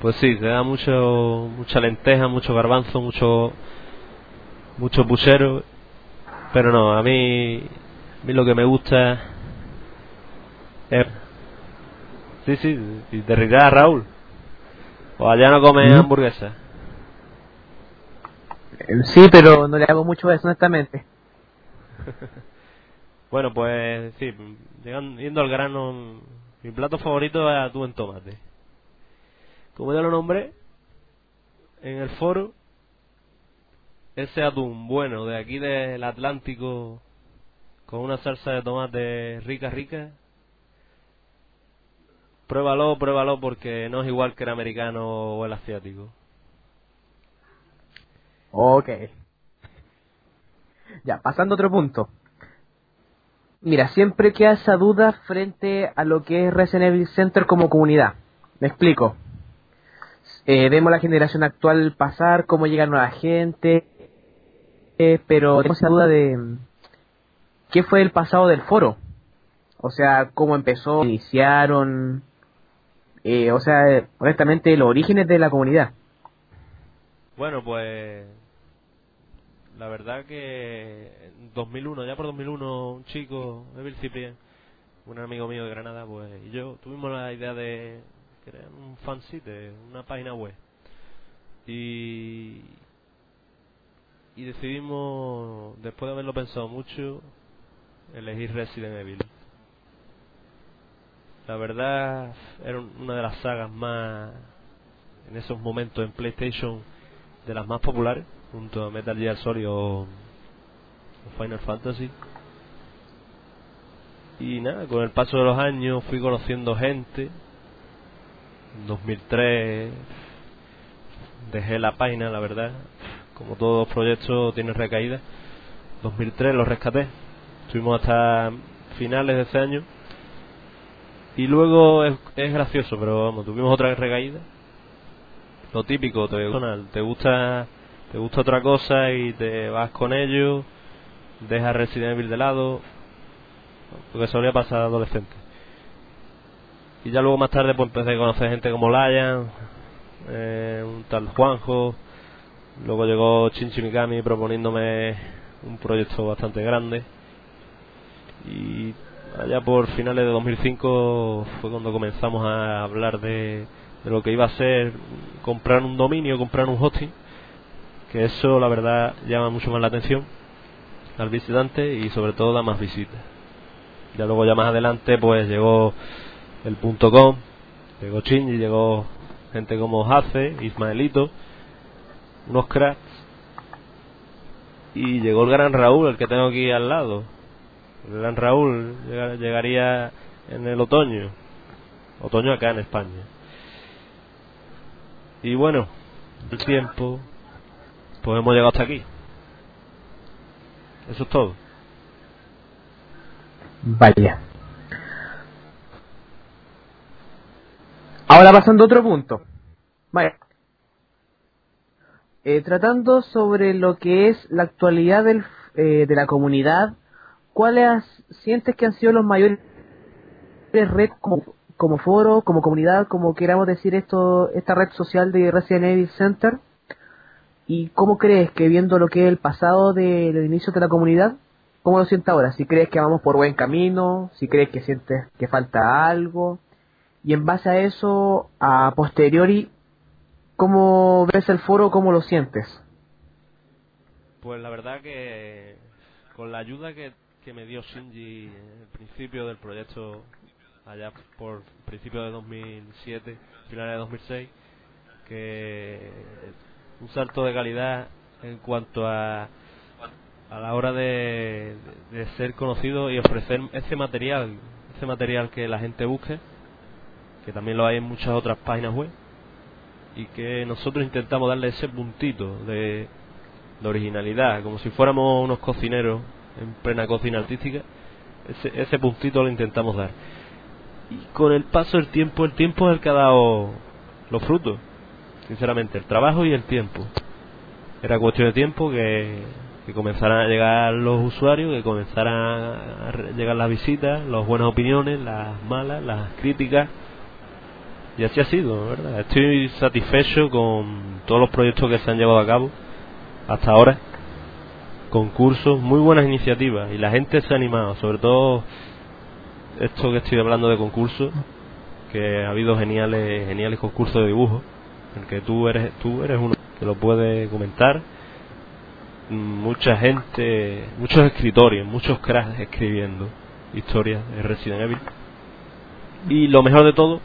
pues sí, se da mucho, mucha lenteja, mucho garbanzo, mucho, mucho puchero, pero no, a mí, a mí lo que me gusta es... Sí, sí, y te rirás, Raúl. O allá no come ¿Mm? hamburguesa. Eh, Sí, pero no le hago mucho a eso, honestamente. Bueno, pues sí, llegando, yendo al grano, mi plato favorito es atún en tomate. Como ya lo nombré, en el foro, ese atún bueno de aquí del Atlántico, con una salsa de tomate rica, rica, pruébalo, pruébalo porque no es igual que el americano o el asiático. Ok. Ya, pasando a otro punto. Mira, siempre queda esa duda frente a lo que es Resident Evil Center como comunidad. Me explico. Eh, vemos la generación actual pasar, cómo llega nueva gente, eh, pero tenemos esa duda de mm, qué fue el pasado del foro. O sea, cómo empezó, iniciaron, eh, o sea, eh, honestamente, los orígenes de la comunidad. Bueno, pues la verdad que en 2001, ya por 2001, un chico, Evil Ciprian, un amigo mío de Granada, pues y yo tuvimos la idea de crear un fansite, una página web. Y y decidimos, después de haberlo pensado mucho, elegir Resident Evil. La verdad, era un- una de las sagas más, en esos momentos en PlayStation, de las más populares, junto a Metal Gear Solid o, o Final Fantasy. Y nada, con el paso de los años fui conociendo gente. En 2003 dejé la página, la verdad. Como todos los proyectos tienen recaídas. 2003 lo rescaté. Estuvimos hasta finales de ese año. Y luego es, es gracioso, pero vamos, tuvimos otra recaída. Lo típico, te, te gusta te gusta otra cosa y te vas con ello, dejas Resident Evil de lado, lo que solía pasar adolescente. Y ya luego más tarde pues empecé a conocer gente como Lion, eh, un tal Juanjo, luego llegó Shinji Mikami proponiéndome un proyecto bastante grande y allá por finales de 2005 fue cuando comenzamos a hablar de, de lo que iba a ser comprar un dominio, comprar un hosting que eso la verdad llama mucho más la atención al visitante y sobre todo da más visitas. Ya luego ya más adelante pues llegó el punto .com, llegó Shinji, llegó gente como Hace, Ismaelito, unos cracks y llegó el gran Raúl, el que tengo aquí al lado. Gran Raúl llega- llegaría en el otoño, otoño acá en España. Y bueno, el tiempo pues hemos llegado hasta aquí. Eso es todo. Vaya. Ahora pasando a otro punto. Vaya. Eh, tratando sobre lo que es la actualidad del, eh, de la comunidad, ¿cuáles sientes que han sido los mayores red como, foro, como comunidad, como queramos decir esto, esta red social de Resident Evil Center? ¿Y cómo crees que viendo lo que es el pasado de los inicios de la comunidad, cómo lo sientes ahora? Si crees que vamos por buen camino, si crees que sientes que falta algo, y en base a eso, a posteriori, ¿cómo ves el foro, cómo lo sientes? Pues la verdad que con la ayuda que, que me dio Shinji el principio del proyecto, allá por principio de 2007, finales de 2006, que un salto de calidad en cuanto a a la hora de, de ser conocido y ofrecer ese material, ese material que la gente busque, que también lo hay en muchas otras páginas web, y que nosotros intentamos darle ese puntito de, de originalidad, como si fuéramos unos cocineros en plena cocina artística, ese, ese puntito lo intentamos dar. Y con el paso del tiempo, el tiempo es el que ha dado los frutos, sinceramente, el trabajo y el tiempo. Era cuestión de tiempo que que comenzaran a llegar los usuarios, que comenzaran a llegar las visitas, las buenas opiniones, las malas, las críticas. Y así ha sido, ¿verdad? Estoy satisfecho con todos los proyectos que se han llevado a cabo hasta ahora. Concursos, muy buenas iniciativas y la gente se ha animado, sobre todo esto que estoy hablando de concursos, que ha habido geniales geniales concursos de dibujo, en que tú eres tú eres uno que lo puede comentar mucha gente, muchos escritorios, muchos cracks escribiendo historias de Resident Evil. Y lo mejor de todo,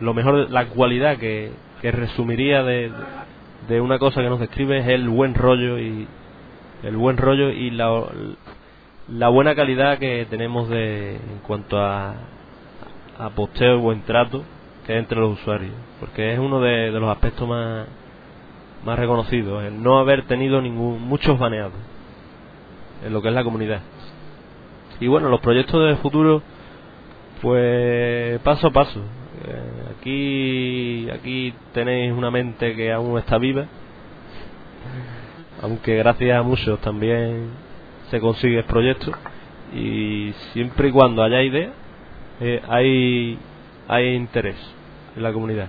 lo mejor, la cualidad que, que resumiría de, de una cosa que nos describe es el buen rollo y el buen rollo y la, buena calidad que tenemos de en cuanto a, a posteo y buen trato que hay entre los usuarios porque es uno de, los aspectos más más reconocido, el no haber tenido ningún muchos baneados en lo que es la comunidad. Y bueno, los proyectos de futuro, pues paso a paso. Eh, aquí, aquí tenéis una mente que aún está viva, aunque gracias a muchos también se consigue el proyecto. Y siempre y cuando haya idea, eh, hay, hay interés en la comunidad.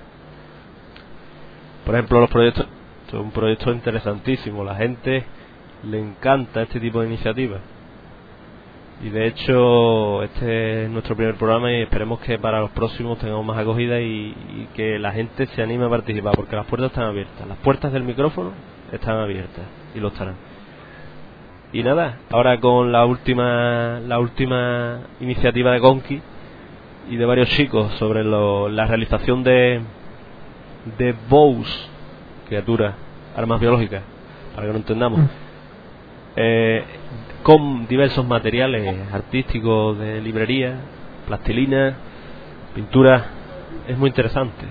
Por ejemplo, los proyectos es un proyecto interesantísimo. La gente le encanta este tipo de iniciativas. Y de hecho, este es nuestro primer programa y esperemos que para los próximos tengamos más acogida y, que la gente se anime a participar, porque las puertas están abiertas. Las puertas del micrófono están abiertas y lo estarán. Y nada, ahora con la última la última iniciativa de Gonki y de varios chicos sobre la realización de de bows criaturas, armas biológicas, para que lo entendamos, eh, con diversos materiales artísticos de librería, plastilina, pintura, es muy interesante.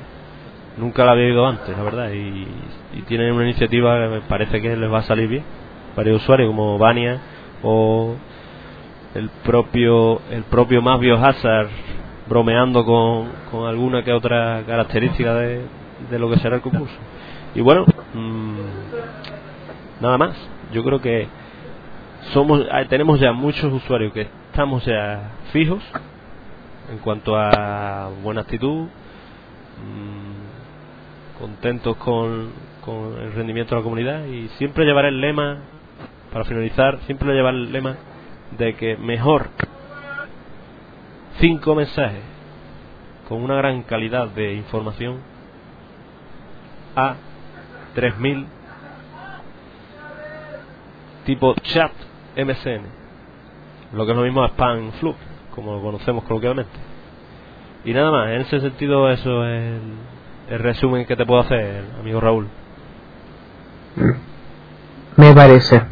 Nunca la había oído antes, la verdad, y, y tienen una iniciativa que me parece que les va a salir bien. Varios usuarios como Vania o el propio el propio más Biohazard bromeando con, con alguna que otra característica de, de lo que será el concurso. Y bueno, mmm, nada más. Yo creo que somos tenemos ya muchos usuarios que estamos ya fijos en cuanto a buena actitud, mmm, contentos con, con el rendimiento de la comunidad y siempre llevar el lema, para finalizar, siempre llevar el lema de que mejor cinco mensajes con una gran calidad de información a 3000 tipo chat MSN lo que es lo mismo a spam flu como lo conocemos coloquialmente. Y nada más en ese sentido eso es el, resumen que te puedo hacer amigo Raúl me parece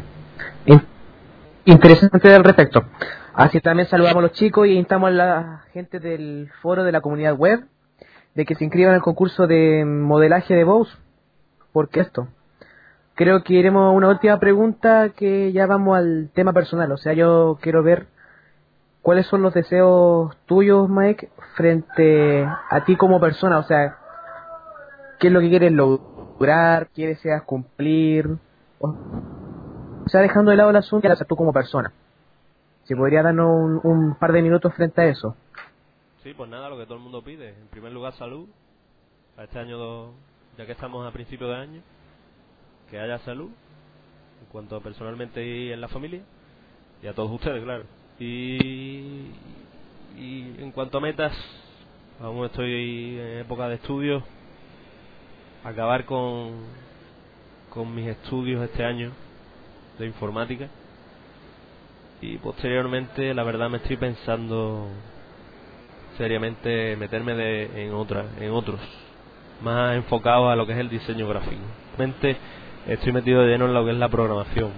interesante al respecto así también saludamos a los chicos y invitamos a la gente del foro de la comunidad web de que se inscriban al concurso de modelaje de voz porque esto. Creo que iremos a una última pregunta que ya vamos al tema personal. O sea, yo quiero ver cuáles son los deseos tuyos, Mike, frente a ti como persona. O sea, qué es lo que quieres lograr, qué deseas cumplir. O sea, dejando de lado el asunto, qué tú como persona. Si podría darnos un, un par de minutos frente a eso. Sí, pues nada, lo que todo el mundo pide. En primer lugar, salud. A este año ya que estamos a principio de año, que haya salud, en cuanto personalmente y en la familia, y a todos ustedes, claro. Y, y en cuanto a metas, aún estoy en época de estudios, acabar con, con mis estudios este año de informática y posteriormente la verdad me estoy pensando seriamente meterme de, en otra en otros más enfocado a lo que es el diseño gráfico. Realmente estoy metido de lleno en lo que es la programación.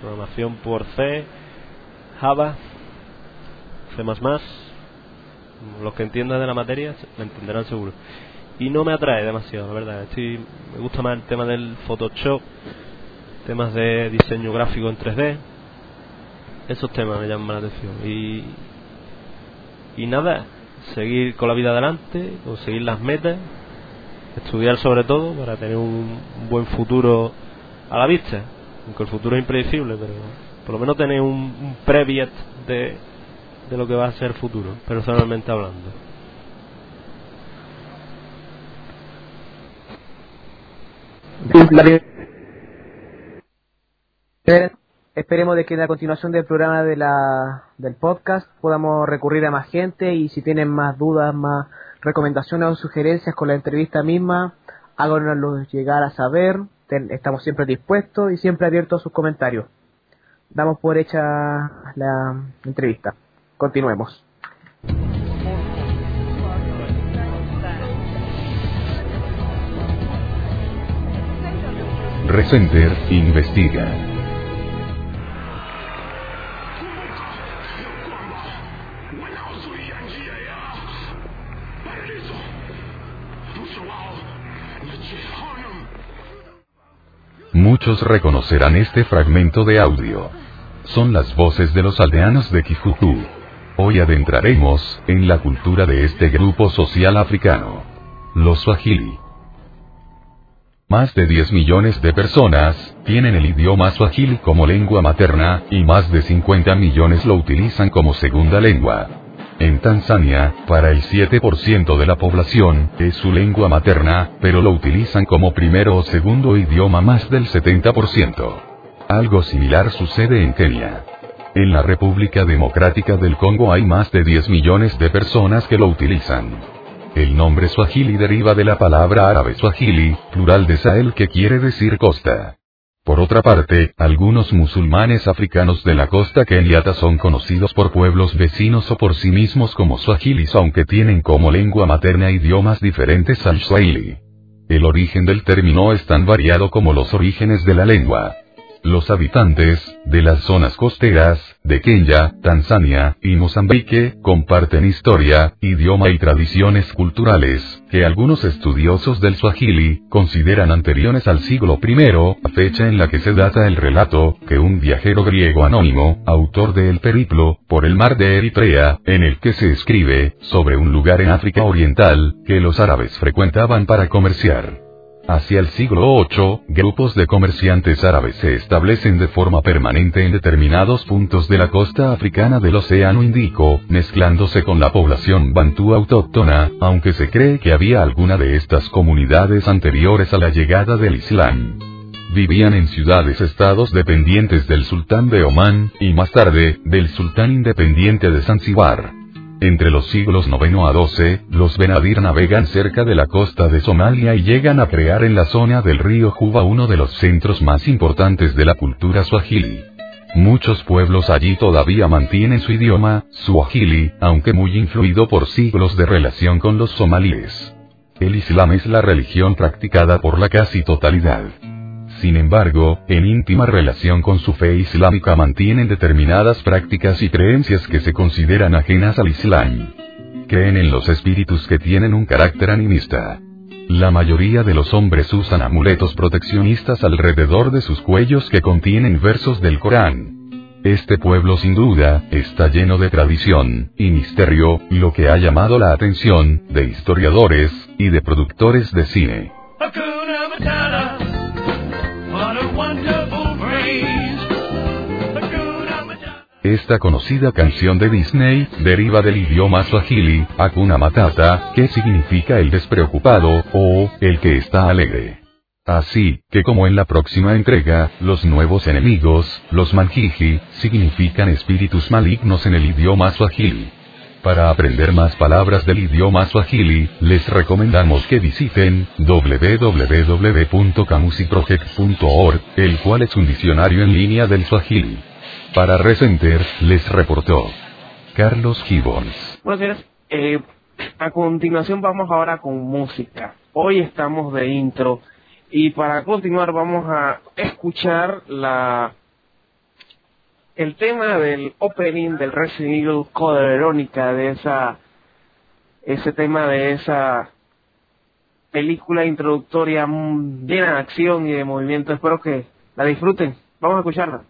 Programación por C, Java, C++. Los que entiendan de la materia me entenderán seguro. Y no me atrae demasiado, la verdad. Estoy, me gusta más el tema del Photoshop, temas de diseño gráfico en 3D. Esos temas me llaman la atención. Y, y nada, seguir con la vida adelante, conseguir las metas estudiar sobre todo para tener un, buen futuro a la vista aunque el futuro es impredecible, pero por lo menos tener un, un previet de, de lo que va a ser el futuro, personalmente hablando. Esperemos de que en la continuación del programa de la, del podcast podamos recurrir a más gente y si tienen más dudas, más recomendaciones o sugerencias con la entrevista misma, háganoslo llegar a saber. estamos siempre dispuestos y siempre abiertos a sus comentarios. Damos por hecha la entrevista. Continuemos. Recenter investiga. Muchos reconocerán este fragmento de audio. Son las voces de los aldeanos de Kifuku. Hoy adentraremos en la cultura de este grupo social africano. Los Swahili. Más de 10 millones de personas tienen el idioma swahili como lengua materna, y más de 50 millones lo utilizan como segunda lengua. En Tanzania, para el 7% de la población, es su lengua materna, pero lo utilizan como primero o segundo idioma más del 70%. Algo similar sucede en Kenia. En la República Democrática del Congo hay más de 10 millones de personas que lo utilizan. El nombre Swahili deriva de la palabra árabe Swahili, plural de Sahel que quiere decir costa. Por otra parte, algunos musulmanes africanos de la costa keniata son conocidos por pueblos vecinos o por sí mismos como Swahilis aunque tienen como lengua materna idiomas diferentes al Swahili. El origen del término es tan variado como los orígenes de la lengua. Los habitantes, de las zonas costeras, de Kenya, Tanzania, y Mozambique, comparten historia, idioma y tradiciones culturales, que algunos estudiosos del Swahili, consideran anteriores al siglo I, fecha en la que se data el relato, que un viajero griego anónimo, autor de El Periplo, por el mar de Eritrea, en el que se escribe, sobre un lugar en África Oriental, que los árabes frecuentaban para comerciar. Hacia el siglo VIII, grupos de comerciantes árabes se establecen de forma permanente en determinados puntos de la costa africana del Océano Índico, mezclándose con la población bantú autóctona, aunque se cree que había alguna de estas comunidades anteriores a la llegada del Islam. Vivían en ciudades-estados dependientes del sultán de Omán, y más tarde, del sultán independiente de Zanzíbar. Entre los siglos IX a XII, los Benadir navegan cerca de la costa de Somalia y llegan a crear en la zona del río Juba uno de los centros más importantes de la cultura swahili. Muchos pueblos allí todavía mantienen su idioma, swahili, aunque muy influido por siglos de relación con los somalíes. El Islam es la religión practicada por la casi totalidad sin embargo, en íntima relación con su fe islámica mantienen determinadas prácticas y creencias que se consideran ajenas al Islam. Creen en los espíritus que tienen un carácter animista. La mayoría de los hombres usan amuletos proteccionistas alrededor de sus cuellos que contienen versos del Corán. Este pueblo sin duda, está lleno de tradición, y misterio, lo que ha llamado la atención, de historiadores, y de productores de cine. Esta conocida canción de Disney, deriva del idioma swahili, Hakuna Matata, que significa el despreocupado, o, el que está alegre. Así, que como en la próxima entrega, los nuevos enemigos, los manjiji, significan espíritus malignos en el idioma swahili. Para aprender más palabras del idioma swahili, les recomendamos que visiten www.camusiproject.org, el cual es un diccionario en línea del swahili. Para Resenter, les reportó Carlos Gibbons. Bueno, señores, eh, a continuación vamos ahora con música. Hoy estamos de intro y para continuar vamos a escuchar la el tema del opening del Resident Evil Code Verónica de esa ese tema de esa película introductoria llena de acción y de movimiento. Espero que la disfruten. Vamos a escucharla.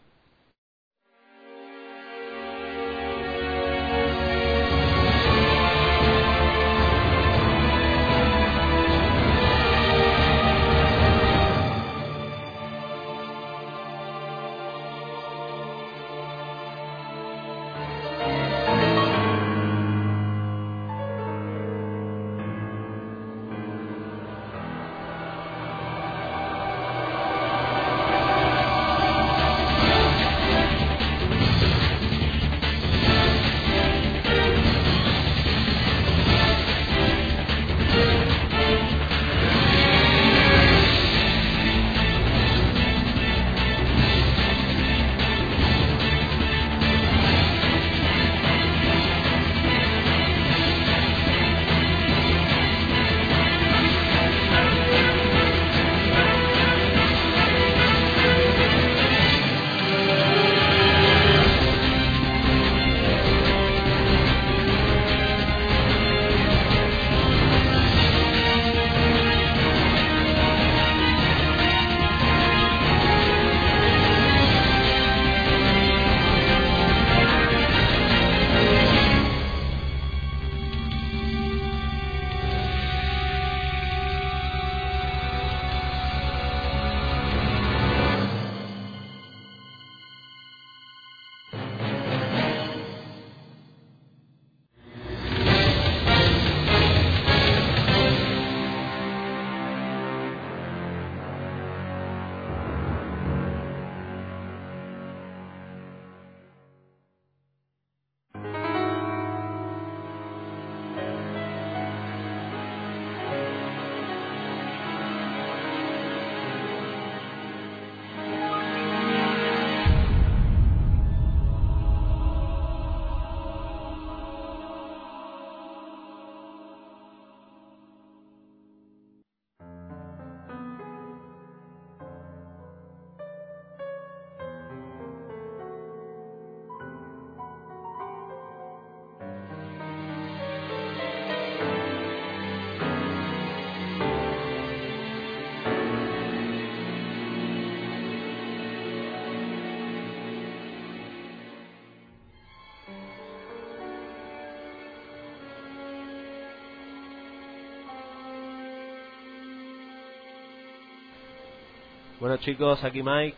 Bueno chicos, aquí Mike.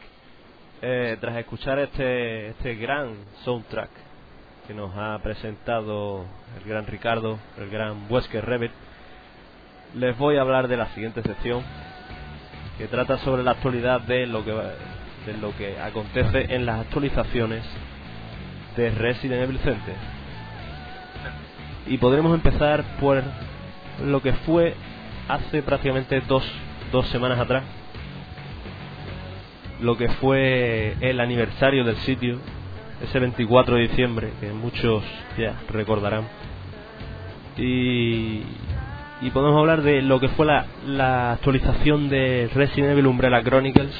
Eh, tras escuchar este, este gran soundtrack que nos ha presentado el gran Ricardo, el gran Wesker Rebel, les voy a hablar de la siguiente sección que trata sobre la actualidad de lo que, de lo que acontece en las actualizaciones de Resident Evil Center. Y podremos empezar por lo que fue hace prácticamente dos, dos semanas atrás, lo que fue el aniversario del sitio, ese 24 de diciembre, que muchos ya recordarán. Y, podemos hablar de lo que fue la, la actualización de Resident Evil Umbrella Chronicles,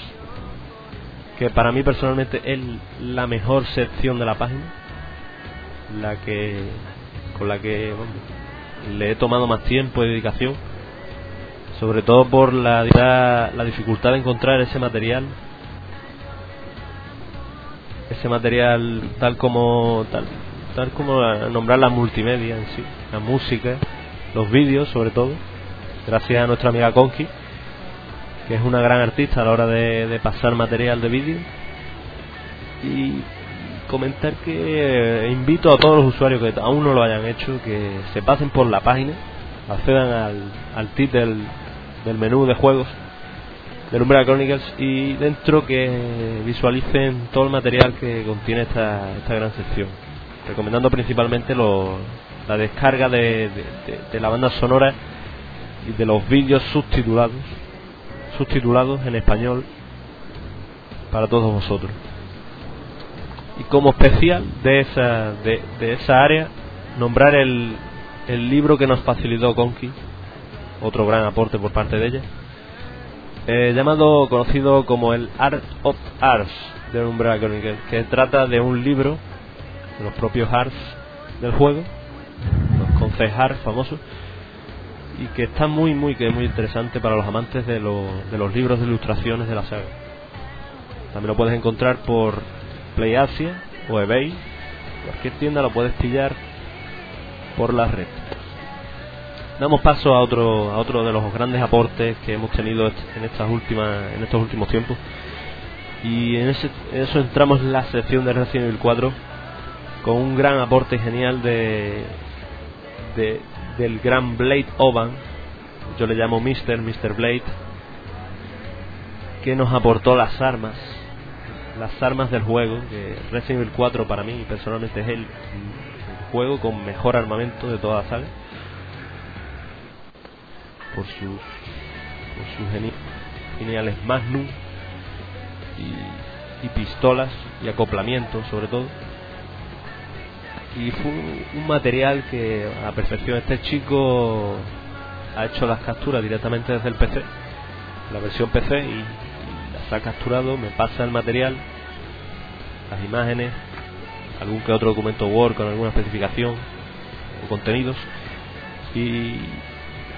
que para mí personalmente es la mejor sección de la página, la que con la que le he tomado más tiempo y dedicación, sobre todo por la dificultad de encontrar ese material ese material tal como tal, tal como nombrar la multimedia en sí, la música, los vídeos sobre todo, gracias a nuestra amiga Conky, que es una gran artista a la hora de, pasar material de vídeo. Y comentar que invito a todos los usuarios que aún no lo hayan hecho que se pasen por la página, accedan al, al del, del menú de juegos del Umbrella Chronicles y dentro que visualicen todo el material que contiene esta, esta gran sección, recomendando principalmente la descarga de, la banda sonora y de los vídeos subtitulados, subtitulados en español para todos vosotros. Y como especial de esa, de, esa área, nombrar el, el libro que nos facilitó Conky, otro gran aporte por parte de ella, eh, llamado conocido como el Art of Arts de Umbrella Chronicles, que trata de un libro de los propios arts del juego, los concejar famosos, y que está muy, muy, que muy interesante para los amantes de, de los libros de ilustraciones de la saga. También lo puedes encontrar por PlayAsia o eBay, cualquier tienda lo puedes pillar por la red damos paso a otro a otro de los grandes aportes que hemos tenido en estas últimas en estos últimos tiempos y en, ese, eso entramos en la sección de Resident Evil 4 con un gran aporte genial de, de del gran Blade Oban yo le llamo Mr. Mr. Blade que nos aportó las armas las armas del juego que Resident Evil 4 para mí personalmente es el juego con mejor armamento de toda la saga por sus, por sus geniales Magnum y, y pistolas y acoplamientos sobre todo. Y fue un material que a perfección este chico ha hecho las capturas directamente desde el PC la versión PC y, las ha capturado me pasa el material las imágenes algún que otro documento Word con alguna especificación o contenidos. Y,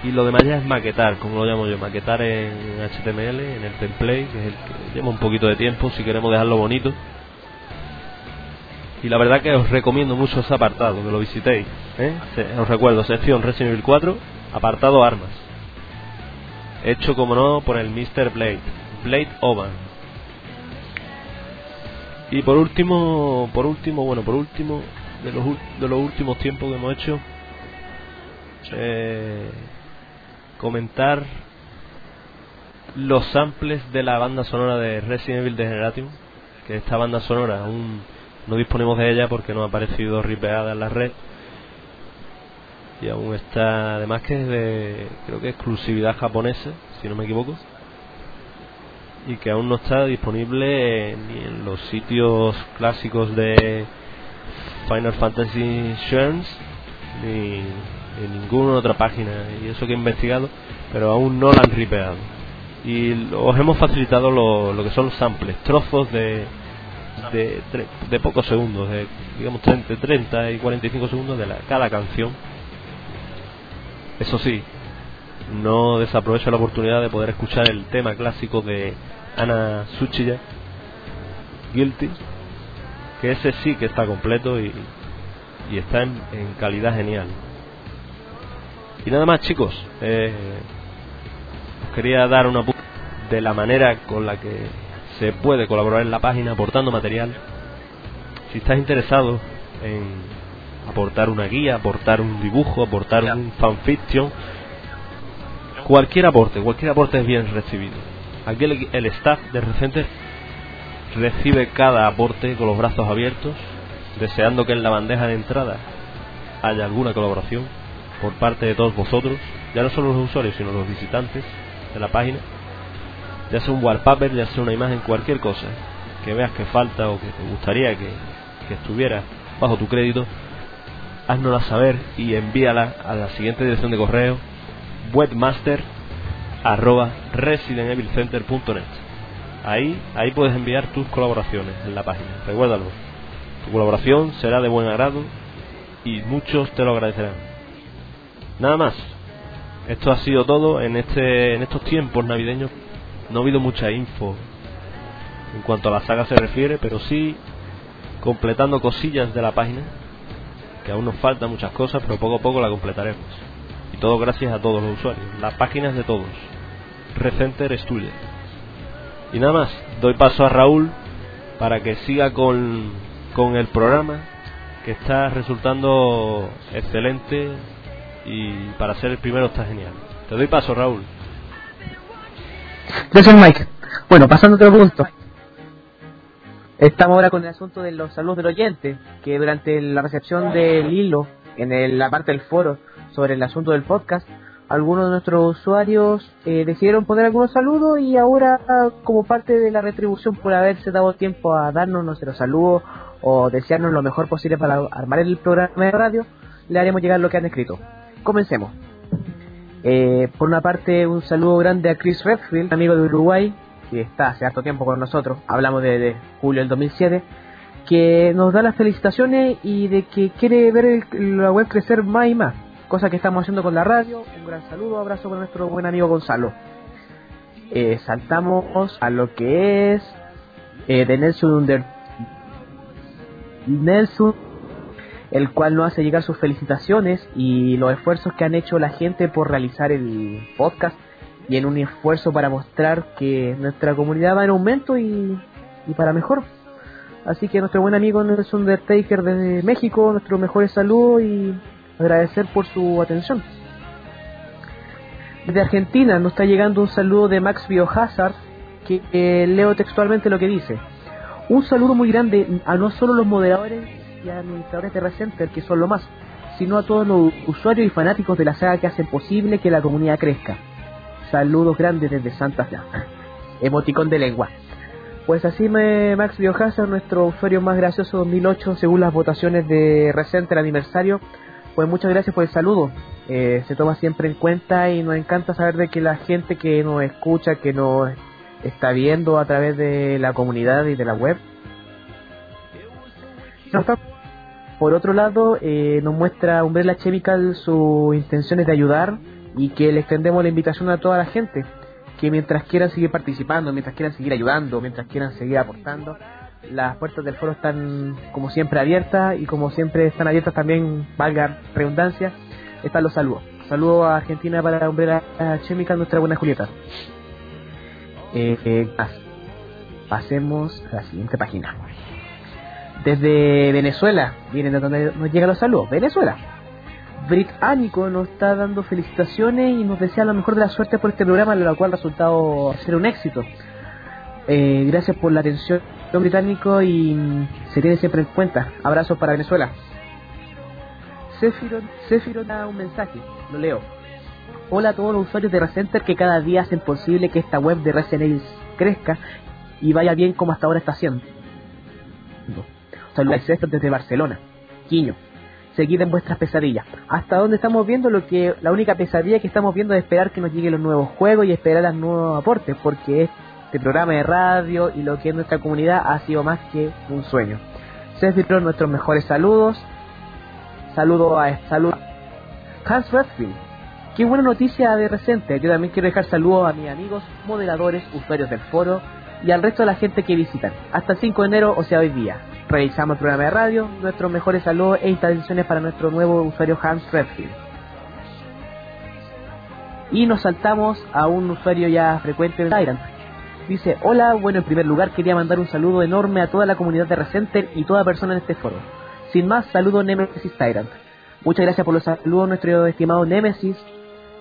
y lo demás ya es maquetar, como lo llamo yo, maquetar en HTML, en el template, que es el que lleva un poquito de tiempo si queremos dejarlo bonito. Y la verdad que os recomiendo mucho ese apartado, que lo visitéis. ¿eh? Os recuerdo, sección Resident Evil 4, apartado armas. Hecho, como no, por el Mr. Blade, Blade Oban. Y por último, por último, bueno, por último, de los, de los últimos tiempos que hemos hecho, eh, comentar los samples de la banda sonora de Resident Evil Degenerative, que esta banda sonora aún no disponemos de ella porque no ha aparecido ripeada en la red. Y aún está además que es de creo que exclusividad japonesa si no me equivoco. Y que aún no está disponible ni en los sitios clásicos de Final Fantasy Shirns ni en ninguna otra página y eso que he investigado, pero aún no la han ripeado. Y os hemos facilitado lo, que son los samples, trozos de, de, de, pocos segundos, de digamos 30, 30 y 45 segundos de la, cada canción. Eso sí, no desaprovecho la oportunidad de poder escuchar el tema clásico de Ana Suchiya, Guilty, que ese sí que está completo y, y está en calidad genial. Y nada más, chicos. Eh, os quería dar una de la manera con la que se puede colaborar en la página aportando material. Si estás interesado en aportar una guía, aportar un dibujo, aportar un fanfiction, cualquier aporte, cualquier aporte es bien recibido. Aquí el, staff de Recenter recibe cada aporte con los brazos abiertos, deseando que en la bandeja de entrada haya alguna colaboración por parte de todos vosotros, ya no solo los usuarios, sino los visitantes de la página, ya sea un wallpaper, ya sea una imagen, cualquier cosa que veas que falta o que te gustaría que, que estuviera bajo tu crédito, háznosla saber y envíala a la siguiente dirección de correo webmaster ahí, ahí puedes enviar tus colaboraciones en la página, recuérdalo tu colaboración será de buen agrado y muchos te lo agradecerán nada más esto ha sido todo en este en estos tiempos navideños no ha habido mucha info en cuanto a la saga se refiere pero sí completando cosillas de la página que aún nos faltan muchas cosas, pero poco a poco la completaremos. Y todo gracias a todos los usuarios. Las páginas de todos. Recenter es Y nada más, doy paso a Raúl para que siga con, con el programa que está resultando excelente y para ser el primero está genial. Te doy paso, Raúl. Gracias, Mike. Bueno, pasando a otro punto. Estamos ahora con el asunto de los saludos del oyente, que durante la recepción del hilo, en la parte del foro, sobre el asunto del podcast, algunos de nuestros usuarios eh, decidieron poner algunos saludos y ahora, como parte de la retribución por haberse dado tiempo a darnos nuestros saludos o desearnos lo mejor posible para armar el programa de radio, le haremos llegar lo que han escrito. Comencemos. Eh, por una parte, un saludo grande a Chris Redfield, amigo de Uruguay, que está hace harto tiempo con nosotros, hablamos de, julio del 2007, que nos da las felicitaciones y de que quiere ver la web crecer más y más, cosa que estamos haciendo con la radio. Un gran saludo, abrazo para nuestro buen amigo Gonzalo. Eh, saltamos a lo que es eh, de Nelson Under Nelson el cual nos hace llegar sus felicitaciones y los esfuerzos que han hecho la gente por realizar el podcast y en un esfuerzo para mostrar que nuestra comunidad va en aumento y, para mejor. Así que nuestro buen amigo Nelson Undertaker de México, nuestro mejor saludo y agradecer por su atención. Desde Argentina nos está llegando un saludo de Max Biohazard, que leo textualmente lo que dice. Un saludo muy grande a no solo los moderadores y administradores de Recenter, que son lo más, sino a todos los usuarios y fanáticos de la saga que hacen posible que la comunidad crezca. Saludos grandes desde Santa Fe. Emoticón de lengua. Pues así me Max Biohazard, nuestro usuario más gracioso 2008 según las votaciones de reciente el aniversario. Pues muchas gracias por el saludo. Eh, se toma siempre en cuenta y nos encanta saber de que la gente que nos escucha, que nos está viendo a través de la comunidad y de la web. Por otro lado, eh, nos muestra Umbrella Chemical sus intenciones de ayudar y que le extendemos la invitación a toda la gente que mientras quieran seguir participando, mientras quieran seguir ayudando, mientras quieran seguir aportando, las puertas del foro están como siempre abiertas y como siempre están abiertas también, valga redundancia, están los saludos. Saludos a Argentina para Umbrella Chemical, nuestra buena Julieta. Eh, eh, pasemos a la siguiente página. Desde Venezuela, vienen de donde nos llegan los saludos. Venezuela. Británico nos está dando felicitaciones y nos desea lo mejor de la suerte por este programa, lo cual ha resultado ser un éxito. Eh, gracias por la atención, británico, y se tiene siempre en cuenta. Abrazos para Venezuela. Sephiron, da un mensaje, lo leo. Hola a todos los usuarios de Recenter que cada día hacen posible que esta web de Resident crezca y vaya bien como hasta ahora está haciendo. Saludos desde Barcelona. Quiño seguid en vuestras pesadillas. Hasta donde estamos viendo lo que la única pesadilla que estamos viendo es esperar que nos lleguen los nuevos juegos y esperar los nuevos aportes, porque este programa de radio y lo que es nuestra comunidad ha sido más que un sueño. César nuestros mejores saludos. Saludo a salud Hans Redfield. Qué buena noticia de reciente. Yo también quiero dejar saludos a mis amigos, moderadores, usuarios del foro y al resto de la gente que visitan. Hasta el 5 de enero, o sea, hoy día realizamos el programa de radio, nuestros mejores saludos e instalaciones para nuestro nuevo usuario Hans Redfield. Y nos saltamos a un usuario ya frecuente de Tyrant, dice, hola, bueno, en primer lugar quería mandar un saludo enorme a toda la comunidad de Recenter y toda persona en este foro. Sin más, saludo Nemesis Tyrant. Muchas gracias por los saludos, nuestro estimado Nemesis.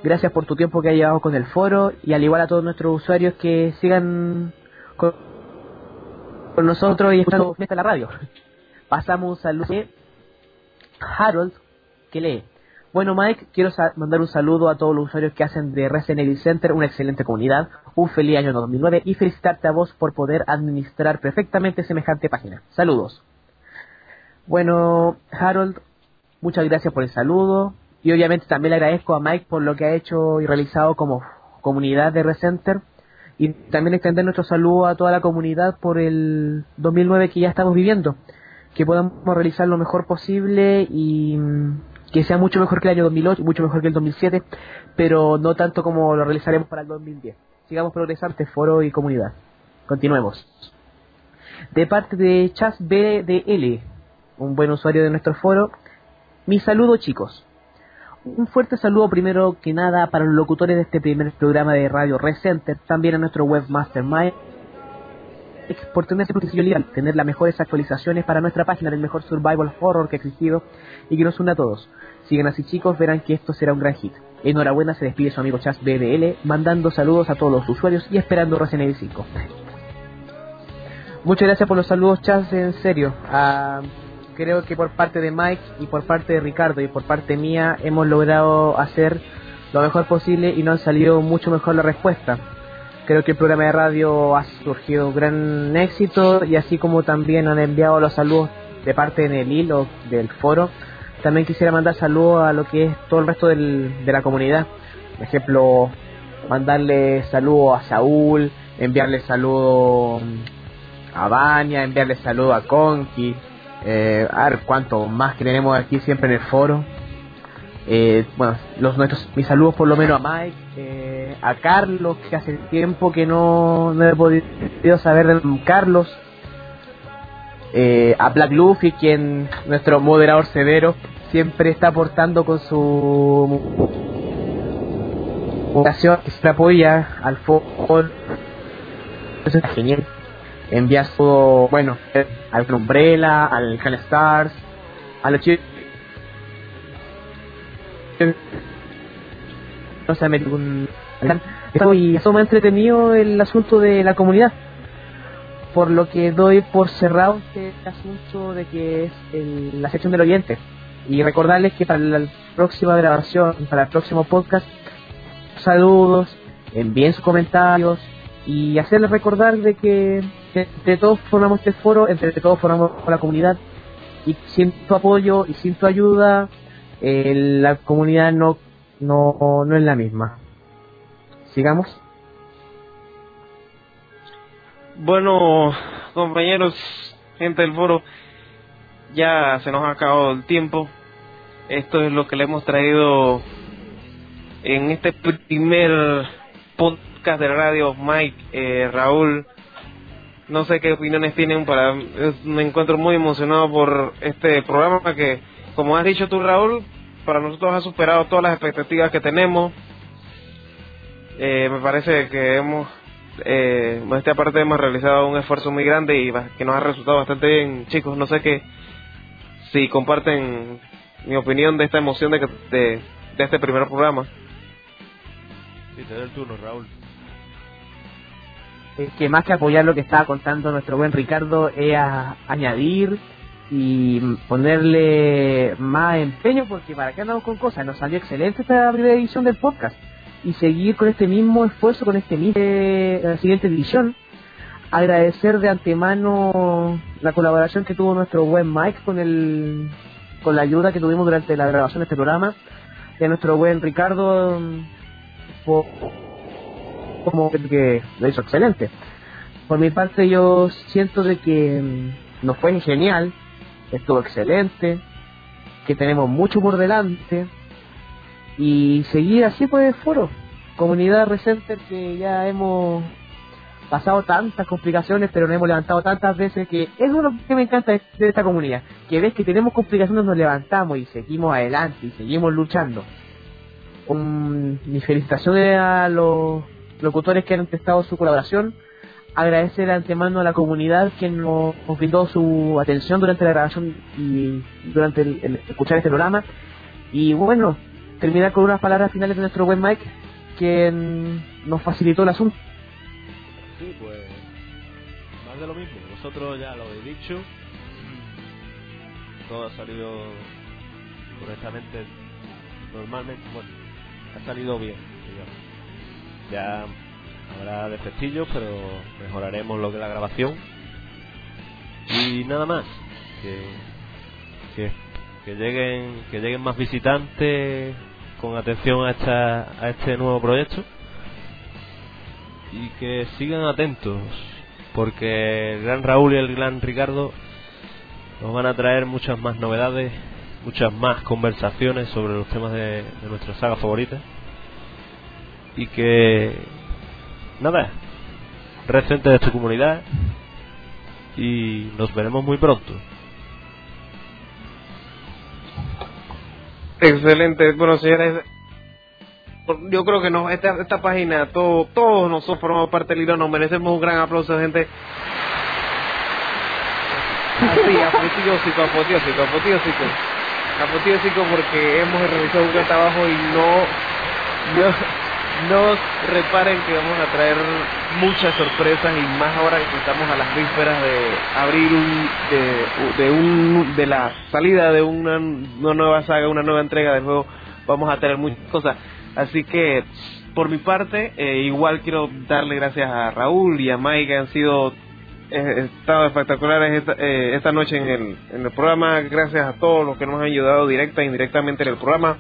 Gracias por tu tiempo que has llevado con el foro y al igual a todos nuestros usuarios que sigan con, nosotros y escuchando en la radio. Pasamos saludo de Harold que lee. Bueno, Mike, quiero mandar un saludo a todos los usuarios que hacen de Resident Evil Center una excelente comunidad, un feliz año 2009 y felicitarte a vos por poder administrar perfectamente semejante página. Saludos. Bueno, Harold, muchas gracias por el saludo y obviamente también le agradezco a Mike por lo que ha hecho y realizado como comunidad de Recenter y también extender nuestro saludo a toda la comunidad por el 2009 que ya estamos viviendo, que podamos realizar lo mejor posible y que sea mucho mejor que el año 2008, mucho mejor que el 2007, pero no tanto como lo realizaremos para el 2010. Sigamos progresando este foro y comunidad. Continuemos. De parte de Chas BDL, un buen usuario de nuestro foro, mi saludo chicos. Un fuerte saludo primero que nada para los locutores de este primer programa de Radio Recenter, también a nuestro webmaster Mike, por tener tener las mejores actualizaciones para nuestra página del mejor survival horror que ha existido y que nos une a todos. Sigan así chicos, verán que esto será un gran hit. Enhorabuena, se despide su amigo Chas BBL, mandando saludos a todos los usuarios y esperando Resident Evil 5. Muchas gracias por los saludos Chas, en serio. Ah, creo que por parte de Mike y por parte de Ricardo y por parte mía hemos logrado hacer lo mejor posible y no han salido mucho mejor la respuesta. Creo que el programa de radio ha surgido un gran éxito y así como también han enviado los saludos de parte de el o del foro, también quisiera mandar saludos a lo que es todo el resto del, de la comunidad. Por ejemplo, mandarle saludos a Saúl, enviarle saludos a Baña, enviarle saludos a Conky, eh, a ver cuánto más que tenemos aquí siempre en el foro. Eh, bueno, los nuestros, mis saludos por lo menos a Mike, eh, a Carlos, que hace tiempo que no, no he podido saber de Carlos, eh, a Black Luffy, quien nuestro moderador severo siempre está aportando con su vocación, que se apoya al fútbol. Eso está genial. Envía su, bueno, al Umbrella, al Can Stars, a los chicos. No sé, me. Y eso me ha entretenido el asunto de la comunidad por lo que doy por cerrado este asunto de que es la sección del oyente. Y recordarles que para la próxima grabación, para el próximo podcast, saludos, envíen sus comentarios y hacerles recordar de que, entre todos formamos este foro, entre todos formamos la comunidad y sin tu apoyo y sin tu ayuda, eh, la comunidad no, no, no es la misma. Sigamos. Bueno, compañeros, gente del foro, ya se nos ha acabado el tiempo. Esto es lo que le hemos traído en este primer podcast de radio. Mike, eh, Raúl, no sé qué opiniones tienen para. Me encuentro muy emocionado por este programa que, como has dicho tú, Raúl, para nosotros ha superado todas las expectativas que tenemos. Eh, me parece que hemos eh, esta parte hemos realizado un esfuerzo muy grande y que nos ha resultado bastante bien, chicos. No sé qué si comparten mi opinión de esta emoción de, de, este primer programa. Sí, te doy el turno, Raúl. Es que más que apoyar lo que estaba contando nuestro buen Ricardo, es añadir y ponerle más empeño, porque para qué andamos con cosas, nos salió excelente esta primera edición del podcast. Y seguir con este mismo esfuerzo, con este mismo eh, siguiente edición. Agradecer de antemano la colaboración que tuvo nuestro buen Mike con el con la ayuda que tuvimos durante la grabación de este programa, a nuestro buen Ricardo por, como que lo hizo excelente. Por mi parte yo siento de que mm, nos fue genial, estuvo excelente, que tenemos mucho por delante, y seguir así el foro. Comunidad Recenter que ya hemos pasado tantas complicaciones, pero nos hemos levantado tantas veces que es lo que me encanta de, esta comunidad, que ves que tenemos complicaciones, nos levantamos y seguimos adelante y seguimos luchando. Un, mis felicitaciones a los locutores que han prestado su colaboración, agradecer de antemano a la comunidad que nos, brindó su atención durante la grabación y durante el, escuchar este programa. Y bueno, terminar con unas palabras finales de nuestro buen Mike, quien nos facilitó el asunto. Sí, pues más de lo mismo. Vosotros ya lo habéis dicho. Todo ha salido correctamente, normalmente, bueno, ha salido bien. Ya habrá defectillos, pero mejoraremos lo que es la grabación. Y nada más, que, que, lleguen que lleguen más visitantes con atención a, esta, a este nuevo proyecto y que sigan atentos porque el gran Raúl y el gran Ricardo nos van a traer muchas más novedades, muchas más conversaciones sobre los temas de, de nuestra saga favorita y que nada, reciente de tu comunidad y nos veremos muy pronto. Excelente, bueno señores, yo creo que no, esta, esta página, todo, todos nosotros formamos parte del hilo, nos merecemos un gran aplauso, gente. Así, apoteósico, apoteósico, apoteósico. Apoteósico porque hemos realizado un gran trabajo y no, no no reparen que vamos a traer muchas sorpresas y más ahora que estamos a las vísperas de abrir un de, de un de la salida de una, nueva saga, una nueva entrega del juego, vamos a tener muchas cosas. Así que por mi parte, eh, igual quiero darle gracias a Raúl y a Mike que han sido eh, estado espectaculares esta, eh, esta noche en el, en el programa. Gracias a todos los que nos han ayudado directa e indirectamente en el programa.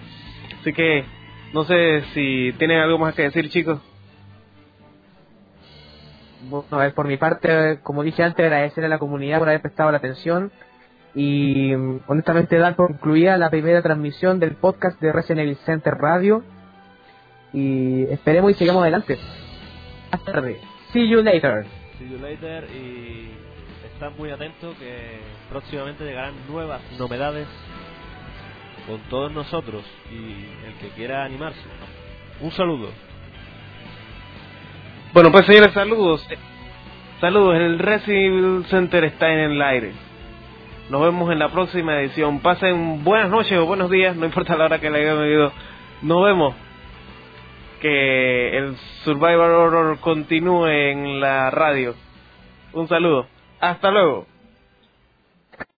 Así que no sé si tienen algo más que decir, chicos. Bueno, a ver, por mi parte, como dije antes, agradecer a la comunidad por haber prestado la atención y honestamente dar por concluida la primera transmisión del podcast de Resident Evil Center Radio y esperemos y sigamos adelante. Hasta tarde. See you later. See you later y están muy atentos que próximamente llegarán nuevas novedades con todos nosotros y el que quiera animarse. Un saludo. Bueno, pues señores, saludos. Saludos, el Resident Center está en el aire. Nos vemos en la próxima edición. Pasen buenas noches o buenos días, no importa la hora que le hayan oído. Nos vemos. Que el Survivor Horror continúe en la radio. Un saludo. Hasta luego.